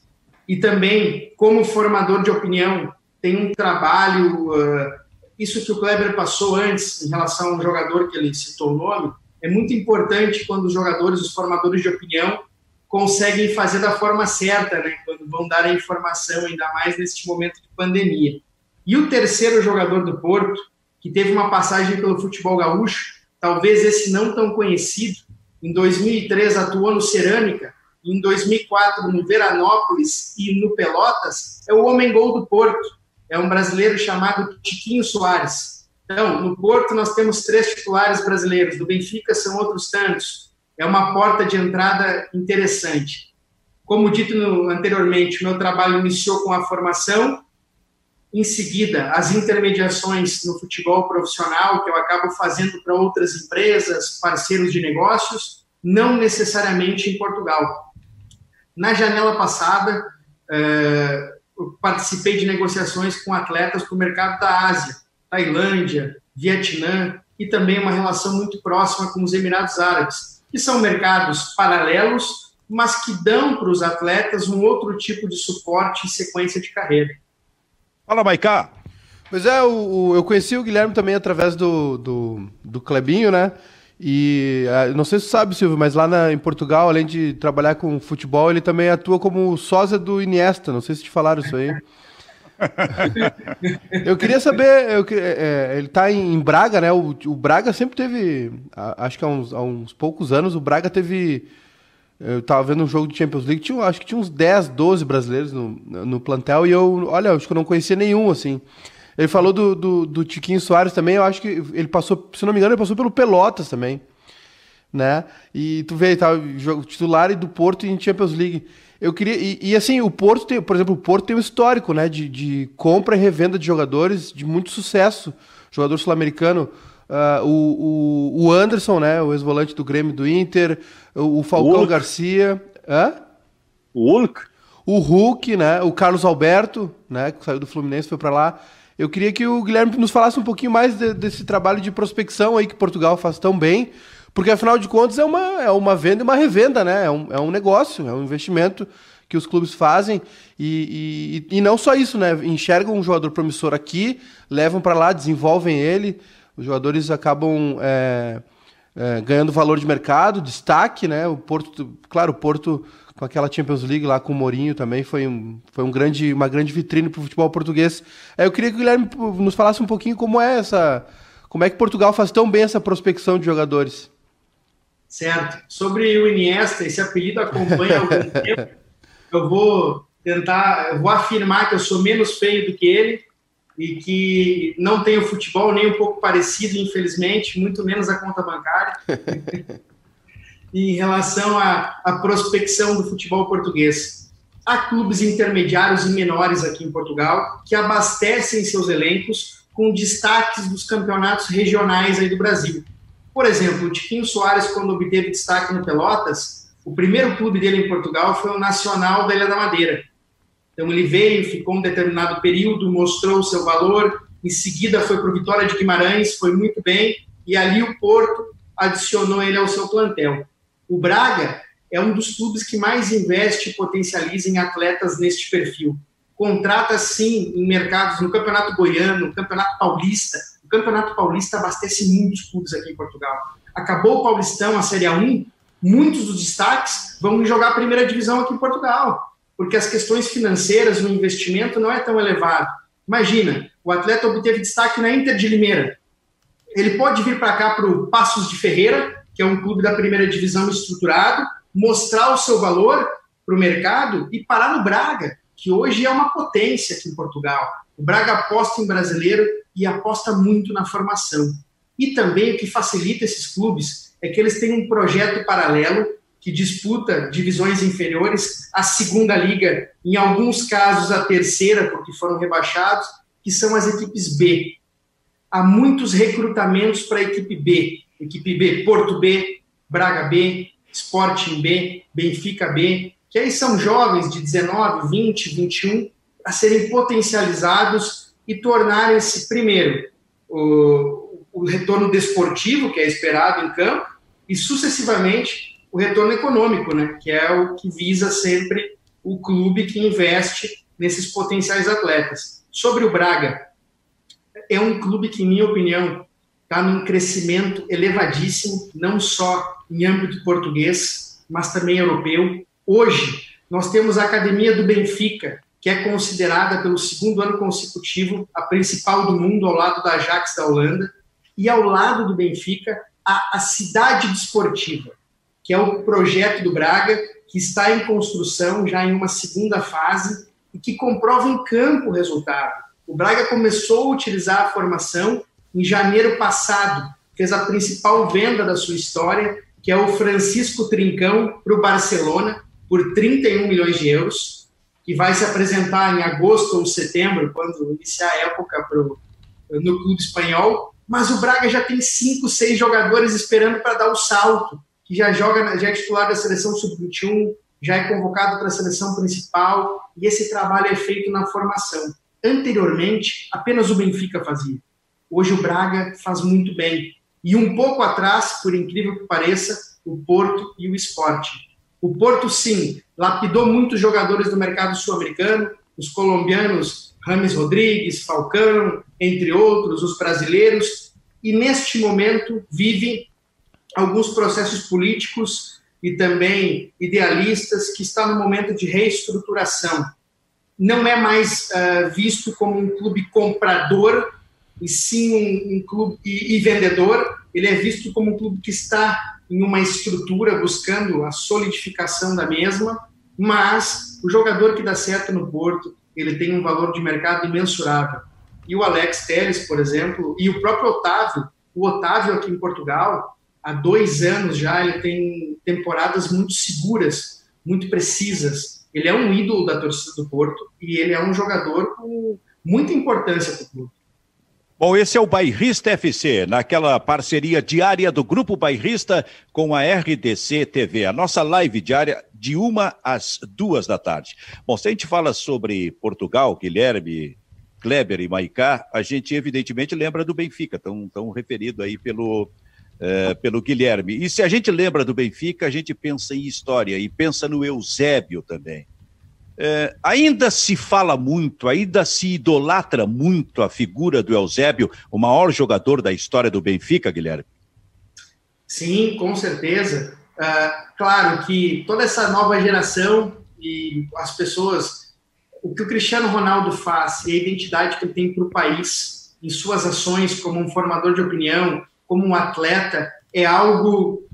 E também, como formador de opinião, tem um trabalho. Uh, isso que o Kleber passou antes, em relação ao jogador que ele citou o nome, é muito importante quando os jogadores, os formadores de opinião, conseguem fazer da forma certa, né? quando vão dar a informação, ainda mais neste momento de pandemia. E o terceiro jogador do Porto, que teve uma passagem pelo futebol gaúcho, talvez esse não tão conhecido, em 2003 atuou no Cerâmica, em 2004 no Veranópolis e no Pelotas, é o homem-gol do Porto, é um brasileiro chamado Tiquinho Soares. Então, no Porto nós temos três titulares brasileiros, do Benfica são outros tantos. É uma porta de entrada interessante. Como dito no, anteriormente, meu trabalho iniciou com a formação em seguida, as intermediações no futebol profissional, que eu acabo fazendo para outras empresas, parceiros de negócios, não necessariamente em Portugal. Na janela passada, eh, participei de negociações com atletas para o mercado da Ásia, Tailândia, Vietnã, e também uma relação muito próxima com os Emirados Árabes, que são mercados paralelos, mas que dão para os atletas um outro tipo de suporte e sequência de carreira. Fala, Maicá. Pois é, o, eu conheci o Guilherme também através do, do, do Clebinho, né? E uh, não sei se você sabe, Silvio, mas lá na, em Portugal, além de trabalhar com futebol, ele também atua como sósia do Iniesta. Não sei se te falaram isso aí. [LAUGHS] [LAUGHS] eu queria saber, eu, é, ele está em, Braga, né? O, o, Braga sempre teve, acho que há uns, há uns poucos anos, o Braga teve eu tava vendo um jogo de Champions League, tinha, acho que tinha uns 10, 12 brasileiros no, no plantel, e eu, olha, acho que eu não conhecia nenhum, assim. Ele falou do, do, do, Tiquinho Soares também, eu acho que ele passou, se não me engano, ele passou pelo Pelotas também, né? E tu vê, tá, jogo titular e do Porto em Champions League. Eu queria, e, e, assim, o Porto tem, por exemplo, o Porto tem um histórico, né, de, de compra e revenda de jogadores de muito sucesso. Jogador sul-americano, Uh, o, o, Anderson, né? O ex-volante do Grêmio do Inter, o, Falcão Hulk. Garcia. Hã? O Hulk? O Hulk, né? O Carlos Alberto, né? Que saiu do Fluminense, foi para lá. Eu queria que o Guilherme nos falasse um pouquinho mais de, desse trabalho de prospecção aí que Portugal faz tão bem, porque afinal de contas é uma, é uma venda e uma revenda, né? É um, é um negócio, é um investimento que os clubes fazem e, e, e não só isso, né? Enxergam um jogador promissor aqui, levam para lá, desenvolvem ele os jogadores acabam é, é, ganhando valor de mercado, destaque, né? O Porto, claro, o Porto com aquela Champions League lá com o Mourinho também foi, um, foi um grande, uma grande vitrine para o futebol português. Eu queria que o Guilherme nos falasse um pouquinho como é essa, como é que Portugal faz tão bem essa prospecção de jogadores. Certo. Sobre o Iniesta, esse apelido acompanha há algum [LAUGHS] tempo. Eu vou tentar, eu vou afirmar que eu sou menos feio do que ele, e que não tem o futebol nem um pouco parecido, infelizmente, muito menos a conta bancária, [LAUGHS] em relação à, à prospecção do futebol português. Há clubes intermediários e menores aqui em Portugal que abastecem seus elencos com destaques dos campeonatos regionais aí do Brasil. Por exemplo, o Tiquinho Soares, quando obteve destaque no Pelotas, o primeiro clube dele em Portugal foi o Nacional da Ilha da Madeira, então ele veio, ficou um determinado período, mostrou o seu valor, em seguida foi para o Vitória de Guimarães, foi muito bem, e ali o Porto adicionou ele ao seu plantel. O Braga é um dos clubes que mais investe e potencializa em atletas neste perfil. Contrata, sim, em mercados no Campeonato Goiano, no Campeonato Paulista. O Campeonato Paulista abastece muitos clubes aqui em Portugal. Acabou o Paulistão, a Série A1, muitos dos destaques vão jogar a primeira divisão aqui em Portugal, porque as questões financeiras no investimento não é tão elevado. Imagina, o atleta obteve destaque na Inter de Limeira. Ele pode vir para cá para o Passos de Ferreira, que é um clube da primeira divisão estruturado, mostrar o seu valor para o mercado e parar no Braga, que hoje é uma potência aqui em Portugal. O Braga aposta em brasileiro e aposta muito na formação. E também o que facilita esses clubes é que eles têm um projeto paralelo que disputa divisões inferiores, a segunda liga, em alguns casos a terceira, porque foram rebaixados, que são as equipes B. Há muitos recrutamentos para a equipe B. Equipe B, Porto B, Braga B, Sporting B, Benfica B, que aí são jovens de 19, 20, 21, a serem potencializados e tornarem-se, primeiro, o, o retorno desportivo, que é esperado em campo, e sucessivamente o retorno econômico, né, que é o que visa sempre o clube que investe nesses potenciais atletas. Sobre o Braga, é um clube que, em minha opinião, está num crescimento elevadíssimo, não só em âmbito português, mas também europeu. Hoje, nós temos a Academia do Benfica, que é considerada pelo segundo ano consecutivo a principal do mundo, ao lado da Ajax da Holanda, e ao lado do Benfica, a, a Cidade Desportiva, que é o projeto do Braga, que está em construção já em uma segunda fase e que comprova em campo o resultado. O Braga começou a utilizar a formação em janeiro passado, fez a principal venda da sua história, que é o Francisco Trincão para o Barcelona, por 31 milhões de euros, que vai se apresentar em agosto ou setembro, quando iniciar a época pro, no clube espanhol. Mas o Braga já tem cinco, seis jogadores esperando para dar o salto que já joga, já é titular da seleção sub-21, já é convocado para a seleção principal, e esse trabalho é feito na formação. Anteriormente, apenas o Benfica fazia. Hoje o Braga faz muito bem. E um pouco atrás, por incrível que pareça, o Porto e o Esporte. O Porto, sim, lapidou muitos jogadores do mercado sul-americano, os colombianos Rames Rodrigues, Falcão, entre outros, os brasileiros, e neste momento vive alguns processos políticos e também idealistas que está no momento de reestruturação. Não é mais uh, visto como um clube comprador e sim um, um clube e, e, vendedor. Ele é visto como um clube que está em uma estrutura buscando a solidificação da mesma, mas o jogador que dá certo no Porto ele tem um valor de mercado imensurável. E o Alex Teles, por exemplo, e o próprio Otávio, o Otávio aqui em Portugal, há dois anos já ele tem temporadas muito seguras, muito precisas. Ele é um ídolo da torcida do Porto e ele é um jogador com muita importância para o clube. Bom, esse é o Bairrista FC, naquela parceria diária do Grupo Bairrista com a RDC TV, a nossa live diária de uma às duas da tarde. Bom, se a gente fala sobre Portugal, Guilherme, Kleber e Maicá, a gente evidentemente lembra do Benfica, tão, tão referido aí pelo, é, pelo Guilherme. E se a gente lembra do Benfica, a gente pensa em história e pensa no Eusébio também. É, ainda se fala muito, ainda se idolatra muito a figura do Eusébio, o maior jogador da história do Benfica, Guilherme? Sim, com certeza. Uh, claro que toda essa nova geração e as pessoas, o que o Cristiano Ronaldo faz e a identidade que ele tem para o país, em suas ações como um formador de opinião, como um atleta é algo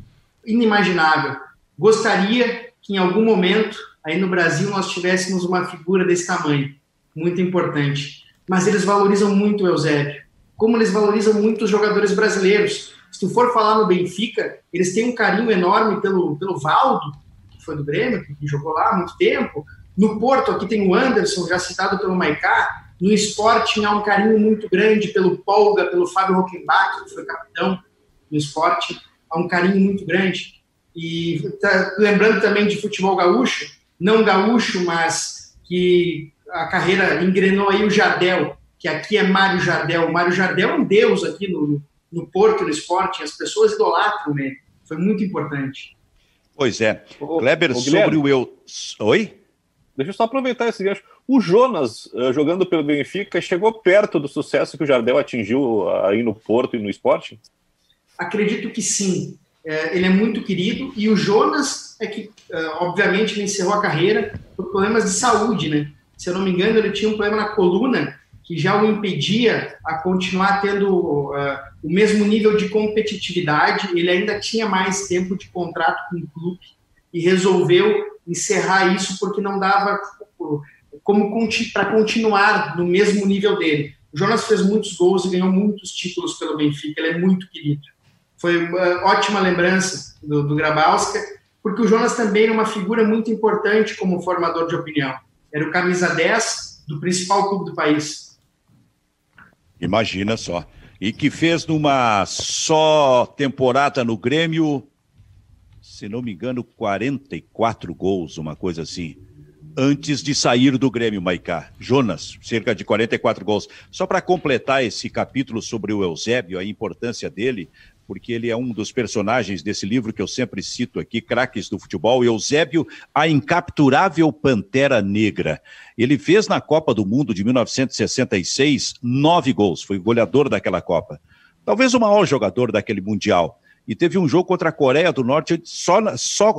inimaginável. Gostaria que em algum momento aí no Brasil nós tivéssemos uma figura desse tamanho, muito importante. Mas eles valorizam muito o Eusébio, como eles valorizam muito os jogadores brasileiros. Se tu for falar no Benfica, eles têm um carinho enorme pelo, pelo Valdo, que foi do Grêmio, que jogou lá há muito tempo. No Porto, aqui tem o Anderson, já citado pelo Maicá. No esporte, há um carinho muito grande pelo Polga, pelo Fábio Rockenbach, que foi capitão no esporte. Há um carinho muito grande. E tá, lembrando também de futebol gaúcho, não gaúcho, mas que a carreira engrenou aí o Jardel, que aqui é Mário Jardel. O Mário Jardel é um deus aqui no, no Porto, no esporte. As pessoas idolatram ele. Foi muito importante. Pois é. Kleber, sobre o eu. Oi? Deixa eu só aproveitar esse gancho. O Jonas, uh, jogando pelo Benfica, chegou perto do sucesso que o Jardel atingiu aí no Porto e no esporte? Acredito que sim. É, ele é muito querido, e o Jonas é que, é, obviamente, ele encerrou a carreira por problemas de saúde, né? Se eu não me engano, ele tinha um problema na coluna que já o impedia a continuar tendo uh, o mesmo nível de competitividade. Ele ainda tinha mais tempo de contrato com o clube e resolveu encerrar isso porque não dava como para continuar no mesmo nível dele. O Jonas fez muitos gols e ganhou muitos títulos pelo Benfica. Ele é muito querido. Foi uma ótima lembrança do, do Grabowska, porque o Jonas também era uma figura muito importante como formador de opinião. Era o camisa 10 do principal clube do país. Imagina só. E que fez numa só temporada no Grêmio, se não me engano, 44 gols, uma coisa assim antes de sair do Grêmio, Maicá. Jonas, cerca de 44 gols. Só para completar esse capítulo sobre o Eusébio, a importância dele, porque ele é um dos personagens desse livro que eu sempre cito aqui, Craques do Futebol, Eusébio, a incapturável Pantera Negra. Ele fez na Copa do Mundo de 1966 nove gols, foi goleador daquela Copa. Talvez o maior jogador daquele Mundial e teve um jogo contra a Coreia do Norte, só, só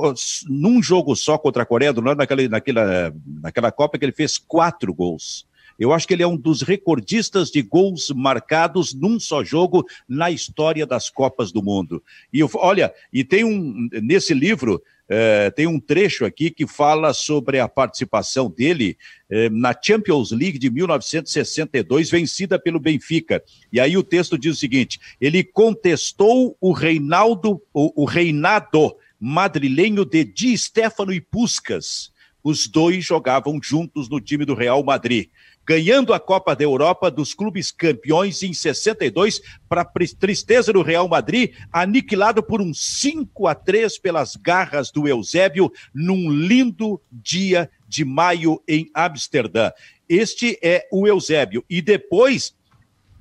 num jogo só contra a Coreia do Norte, naquela, naquela, naquela Copa, que ele fez quatro gols. Eu acho que ele é um dos recordistas de gols marcados num só jogo na história das Copas do Mundo. E eu, olha, e tem um nesse livro é, tem um trecho aqui que fala sobre a participação dele é, na Champions League de 1962, vencida pelo Benfica. E aí o texto diz o seguinte: ele contestou o Reinaldo, o, o reinado madrilenho de Di Stefano e Puskas. Os dois jogavam juntos no time do Real Madrid ganhando a Copa da Europa dos clubes campeões em 62, para tristeza do Real Madrid, aniquilado por um 5 a 3 pelas garras do Eusébio, num lindo dia de maio em Amsterdã. Este é o Eusébio. E depois,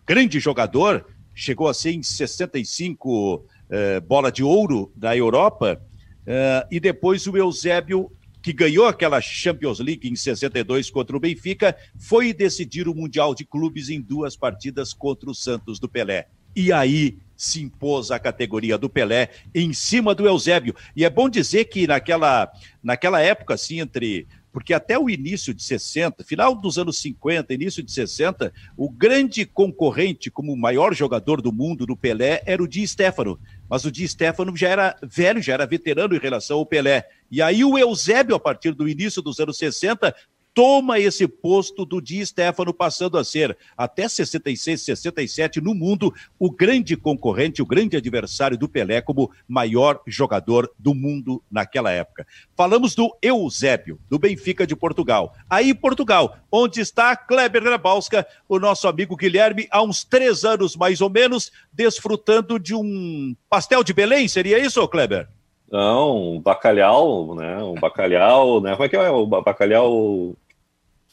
grande jogador, chegou a ser em 65 eh, bola de ouro da Europa, eh, e depois o Eusébio que ganhou aquela Champions League em 62 contra o Benfica, foi decidir o Mundial de Clubes em duas partidas contra o Santos do Pelé. E aí se impôs a categoria do Pelé em cima do Eusébio. E é bom dizer que naquela, naquela época, assim, entre porque até o início de 60, final dos anos 50, início de 60, o grande concorrente como o maior jogador do mundo do Pelé era o Di Stefano. Mas o Di Stefano já era velho, já era veterano em relação ao Pelé. E aí o Eusébio, a partir do início dos anos 60, toma esse posto do Di Stefano, passando a ser, até 66, 67, no mundo, o grande concorrente, o grande adversário do Pelé como maior jogador do mundo naquela época. Falamos do Eusébio, do Benfica de Portugal. Aí, Portugal, onde está Kleber Grabowska, o nosso amigo Guilherme, há uns três anos mais ou menos, desfrutando de um pastel de Belém, seria isso, Kleber? Não, um bacalhau, né? Um bacalhau, né? Como é que é o bacalhau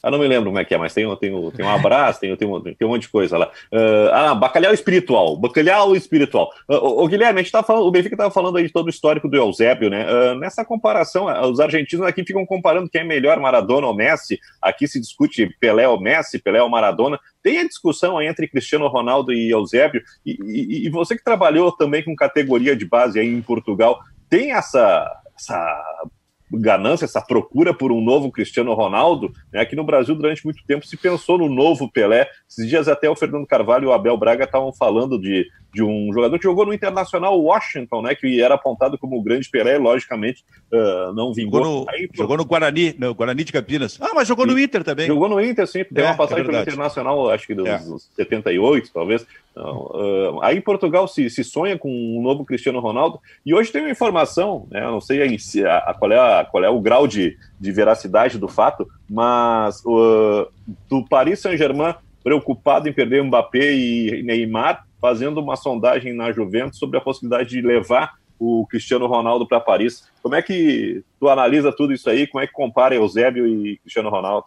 ah, não me lembro como é que é, mas tem, tem, tem um abraço, tem, tem, um, tem um monte de coisa lá. Uh, ah, bacalhau espiritual. Bacalhau espiritual. Uh, o, o, Guilherme, a gente tá falando, o Benfica estava falando aí de todo o histórico do Eusébio, né? Uh, nessa comparação, os argentinos aqui ficam comparando quem é melhor, Maradona ou Messi. Aqui se discute Pelé ou Messi, Pelé ou Maradona. Tem a discussão entre Cristiano Ronaldo e Eusébio. E, e, e você que trabalhou também com categoria de base aí em Portugal, tem essa essa ganância, essa procura por um novo Cristiano Ronaldo. Né? Aqui no Brasil, durante muito tempo, se pensou no novo Pelé. Esses dias até o Fernando Carvalho e o Abel Braga estavam falando de, de um jogador que jogou no Internacional Washington, né? que era apontado como o grande Pelé, logicamente uh, não vingou. Jogou no, Aí, jogou no Guarani, no Guarani de Campinas. Ah, mas jogou no Inter também. Jogou no Inter, sim. Tem é, uma passagem é pelo Internacional, acho que dos, é. 78, talvez. Então, uh, aí em Portugal se, se sonha com um novo Cristiano Ronaldo. E hoje tem uma informação, né, não sei a, a, qual, é a, qual é o grau de, de veracidade do fato, mas uh, do Paris Saint-Germain preocupado em perder Mbappé e Neymar, fazendo uma sondagem na Juventus sobre a possibilidade de levar o Cristiano Ronaldo para Paris. Como é que tu analisa tudo isso aí? Como é que compara Eusébio e Cristiano Ronaldo?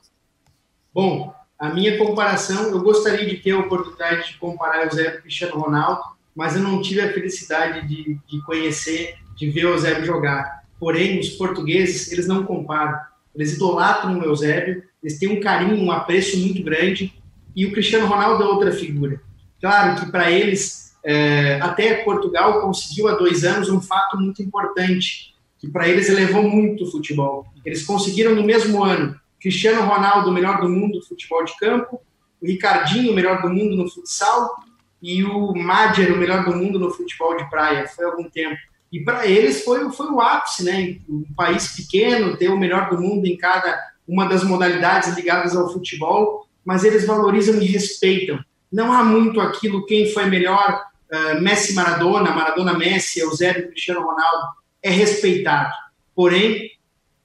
Bom, a minha comparação, eu gostaria de ter a oportunidade de comparar o Zé com o Cristiano Ronaldo, mas eu não tive a felicidade de, de conhecer, de ver o Eusébio jogar. Porém, os portugueses, eles não comparam. Eles idolatram o Eusébio, eles têm um carinho, um apreço muito grande, e o Cristiano Ronaldo é outra figura. Claro que para eles é, até Portugal conseguiu há dois anos um fato muito importante, que para eles elevou muito o futebol. Eles conseguiram no mesmo ano Cristiano Ronaldo, melhor do mundo do futebol de campo, o Ricardinho, melhor do mundo no futsal, e o Madger, o melhor do mundo no futebol de praia. Foi algum tempo. E para eles foi, foi o ápice, né? Um país pequeno, ter o melhor do mundo em cada uma das modalidades ligadas ao futebol, mas eles valorizam e respeitam. Não há muito aquilo, quem foi melhor, uh, Messi Maradona, Maradona Messi, Eusébio Cristiano Ronaldo, é respeitado. Porém,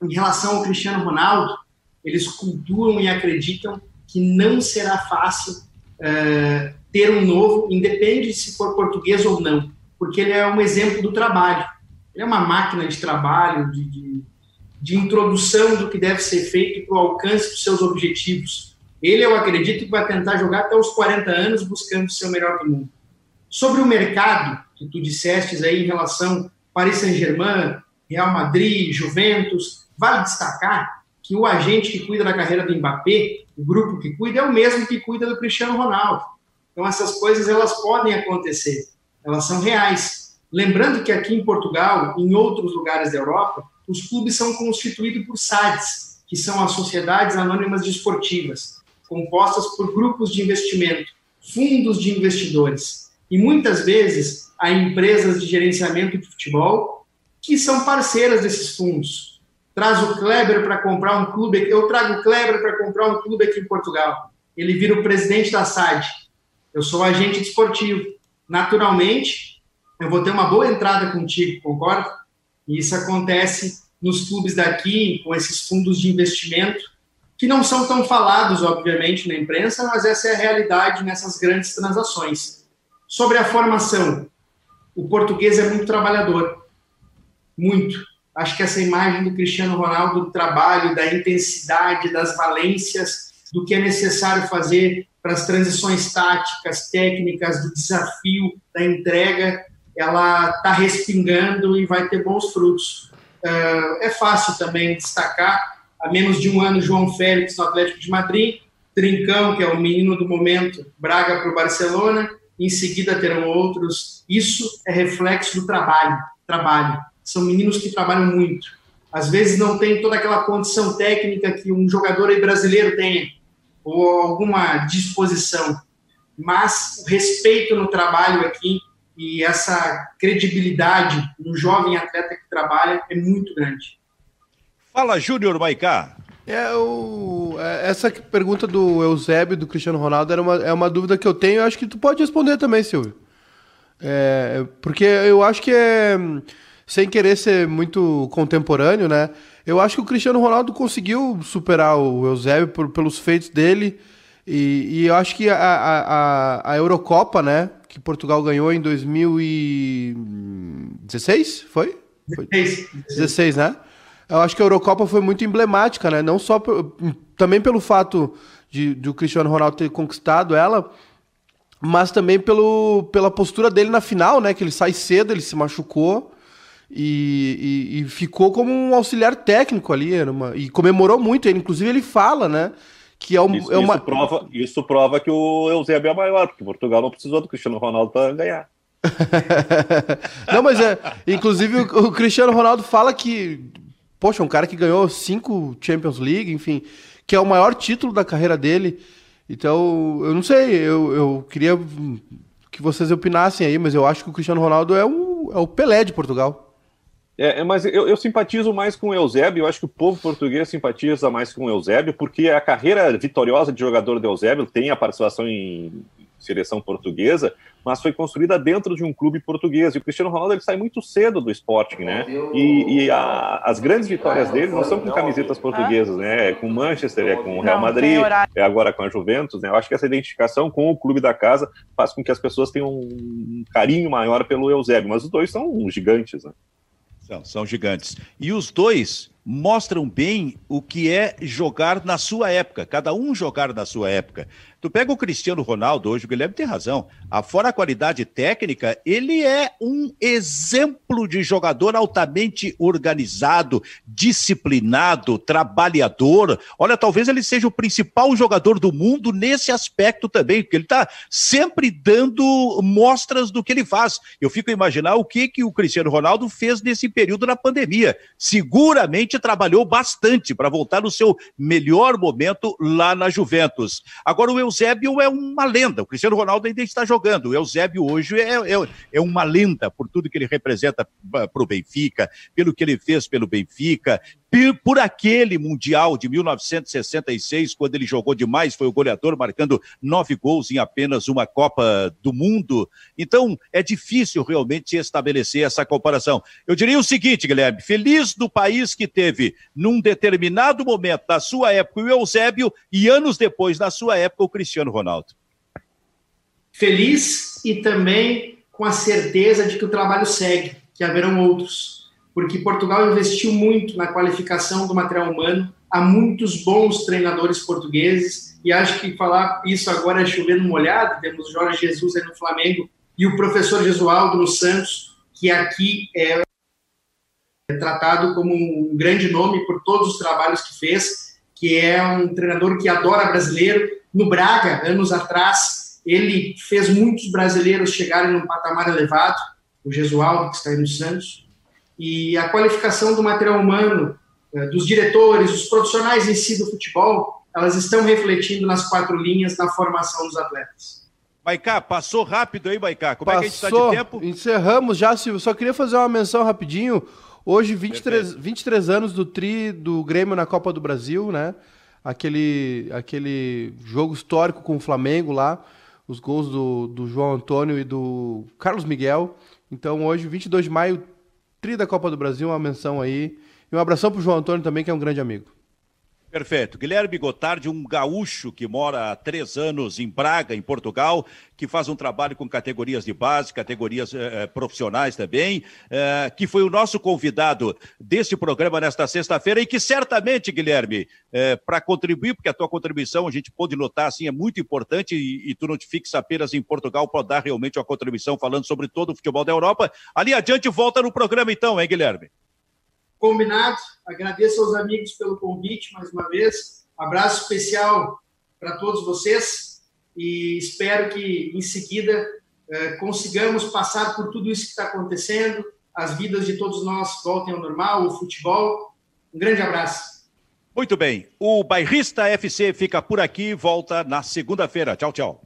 em relação ao Cristiano Ronaldo, eles cultuam e acreditam que não será fácil uh, ter um novo, independe se for português ou não porque ele é um exemplo do trabalho. Ele é uma máquina de trabalho, de, de, de introdução do que deve ser feito para o alcance dos seus objetivos. Ele, eu acredito, que vai tentar jogar até os 40 anos buscando o seu melhor do mundo. Sobre o mercado, que tu dissestes aí em relação Paris Saint-Germain, Real Madrid, Juventus, vale destacar que o agente que cuida da carreira do Mbappé, o grupo que cuida, é o mesmo que cuida do Cristiano Ronaldo. Então essas coisas elas podem acontecer elas são reais. Lembrando que aqui em Portugal, em outros lugares da Europa, os clubes são constituídos por SADs, que são as Sociedades Anônimas Desportivas, compostas por grupos de investimento, fundos de investidores. E muitas vezes há empresas de gerenciamento de futebol que são parceiras desses fundos. Traz o Kleber para comprar um clube, eu trago o Kleber para comprar um clube aqui em Portugal. Ele vira o presidente da SAD. Eu sou agente desportivo naturalmente, eu vou ter uma boa entrada contigo, concorda? E isso acontece nos clubes daqui, com esses fundos de investimento, que não são tão falados, obviamente, na imprensa, mas essa é a realidade nessas grandes transações. Sobre a formação, o português é muito trabalhador. Muito. Acho que essa imagem do Cristiano Ronaldo, do trabalho, da intensidade, das valências, do que é necessário fazer para as transições táticas, técnicas, do desafio, da entrega, ela está respingando e vai ter bons frutos. Uh, é fácil também destacar, há menos de um ano, João Félix no Atlético de Madrid, Trincão, que é o menino do momento, Braga para o Barcelona, em seguida terão outros. Isso é reflexo do trabalho. Trabalho. São meninos que trabalham muito. Às vezes não tem toda aquela condição técnica que um jogador brasileiro tem, ou alguma disposição, mas o respeito no trabalho aqui e essa credibilidade no jovem atleta que trabalha é muito grande. Fala, Júnior Maicá. É, o, é, essa pergunta do Eusébio do Cristiano Ronaldo era uma, é uma dúvida que eu tenho. Eu acho que tu pode responder também, Silvio. É, porque eu acho que é, sem querer ser muito contemporâneo, né? Eu acho que o Cristiano Ronaldo conseguiu superar o Eusébio por, pelos feitos dele. E, e eu acho que a, a, a, Eurocopa, né? Que Portugal ganhou em 2016, foi? foi? 16. 16, né? Eu acho que a Eurocopa foi muito emblemática, né? Não só também pelo fato de, de o Cristiano Ronaldo ter conquistado ela, mas também pelo, pela postura dele na final, né? Que ele sai cedo, ele se machucou e, e, e, ficou como um auxiliar técnico ali, uma, e comemorou muito. Ele, inclusive, ele fala, né? Que é, um, isso, é uma. Isso prova, isso prova que o Eusébio é maior, porque Portugal não precisou do Cristiano Ronaldo para ganhar. [LAUGHS] não, mas é. Inclusive, o, o, Cristiano Ronaldo fala que. Poxa, um cara que ganhou cinco Champions League, enfim, que é o maior título da carreira dele. Então, eu não sei, eu, eu queria que vocês opinassem aí, mas eu acho que o Cristiano Ronaldo é, um, é o Pelé de Portugal. É, é, mas eu, eu, simpatizo mais com o Eusébio, eu acho que o povo português simpatiza mais com o Eusébio, porque a carreira vitoriosa de jogador do Eusébio tem a participação em seleção portuguesa, mas foi construída dentro de um clube português. E o Cristiano Ronaldo ele sai muito cedo do Sporting, né? E, e a, as grandes vitórias dele não são com camisetas portuguesas, né? É com o Manchester, é com o Real Madrid, é agora com a Juventus, né? Eu acho que essa identificação com o clube da casa faz com que as pessoas tenham um carinho maior pelo Eusébio, mas os dois são gigantes, né? São, são gigantes. E os dois mostram bem o que é jogar na sua época, cada um jogar na sua época. Tu pega o Cristiano Ronaldo hoje, o Guilherme tem razão. Afora a qualidade técnica, ele é um exemplo de jogador altamente organizado, disciplinado, trabalhador. Olha, talvez ele seja o principal jogador do mundo nesse aspecto também, porque ele está sempre dando mostras do que ele faz. Eu fico a imaginar o que, que o Cristiano Ronaldo fez nesse período da pandemia. Seguramente trabalhou bastante para voltar no seu melhor momento lá na Juventus. Agora, o Eusébio é uma lenda. O Cristiano Ronaldo ainda está jogando. O Eusébio hoje é, é, é uma lenda por tudo que ele representa para o Benfica, pelo que ele fez pelo Benfica, por aquele Mundial de 1966, quando ele jogou demais, foi o goleador, marcando nove gols em apenas uma Copa do Mundo. Então, é difícil realmente estabelecer essa comparação. Eu diria o seguinte, Guilherme: feliz do país que teve, num determinado momento da sua época, o Eusébio, e anos depois, na sua época, o Cristiano Ronaldo. Feliz e também com a certeza de que o trabalho segue, que haverão outros porque Portugal investiu muito na qualificação do material humano, há muitos bons treinadores portugueses, e acho que falar isso agora é chovendo molhado, temos Jorge Jesus aí no Flamengo e o professor Jesualdo no Santos, que aqui é tratado como um grande nome por todos os trabalhos que fez, que é um treinador que adora brasileiro. No Braga, anos atrás, ele fez muitos brasileiros chegarem num patamar elevado, o Jesualdo, que está aí no Santos, e a qualificação do material humano, eh, dos diretores, dos profissionais em si do futebol, elas estão refletindo nas quatro linhas na formação dos atletas. Baicá, passou rápido aí, Baicá. Como passou, é que a gente está de tempo? Encerramos já, Silvio. Só queria fazer uma menção rapidinho. Hoje, 23, 23 anos do tri do Grêmio na Copa do Brasil, né? Aquele, aquele jogo histórico com o Flamengo lá, os gols do, do João Antônio e do Carlos Miguel. Então, hoje, 22 de maio, tri da Copa do Brasil, uma menção aí. E um abração pro João Antônio também, que é um grande amigo. Perfeito. Guilherme Gotardi, um gaúcho que mora há três anos em Braga, em Portugal, que faz um trabalho com categorias de base, categorias eh, eh profissionais também, eh, que foi o nosso convidado deste programa nesta sexta-feira e que certamente, Guilherme, eh, para contribuir, porque a tua contribuição a gente pode notar assim é muito importante e, e tu não te fixa apenas em Portugal, pode dar realmente uma contribuição falando sobre todo o futebol da Europa. Ali adiante volta no programa então, hein, Guilherme? Combinado. Agradeço aos amigos pelo convite mais uma vez. Abraço especial para todos vocês e espero que em seguida eh, consigamos passar por tudo isso que está acontecendo, as vidas de todos nós voltem ao normal, o futebol. Um grande abraço. Muito bem. O Bairrista FC fica por aqui, volta na segunda-feira. Tchau, tchau.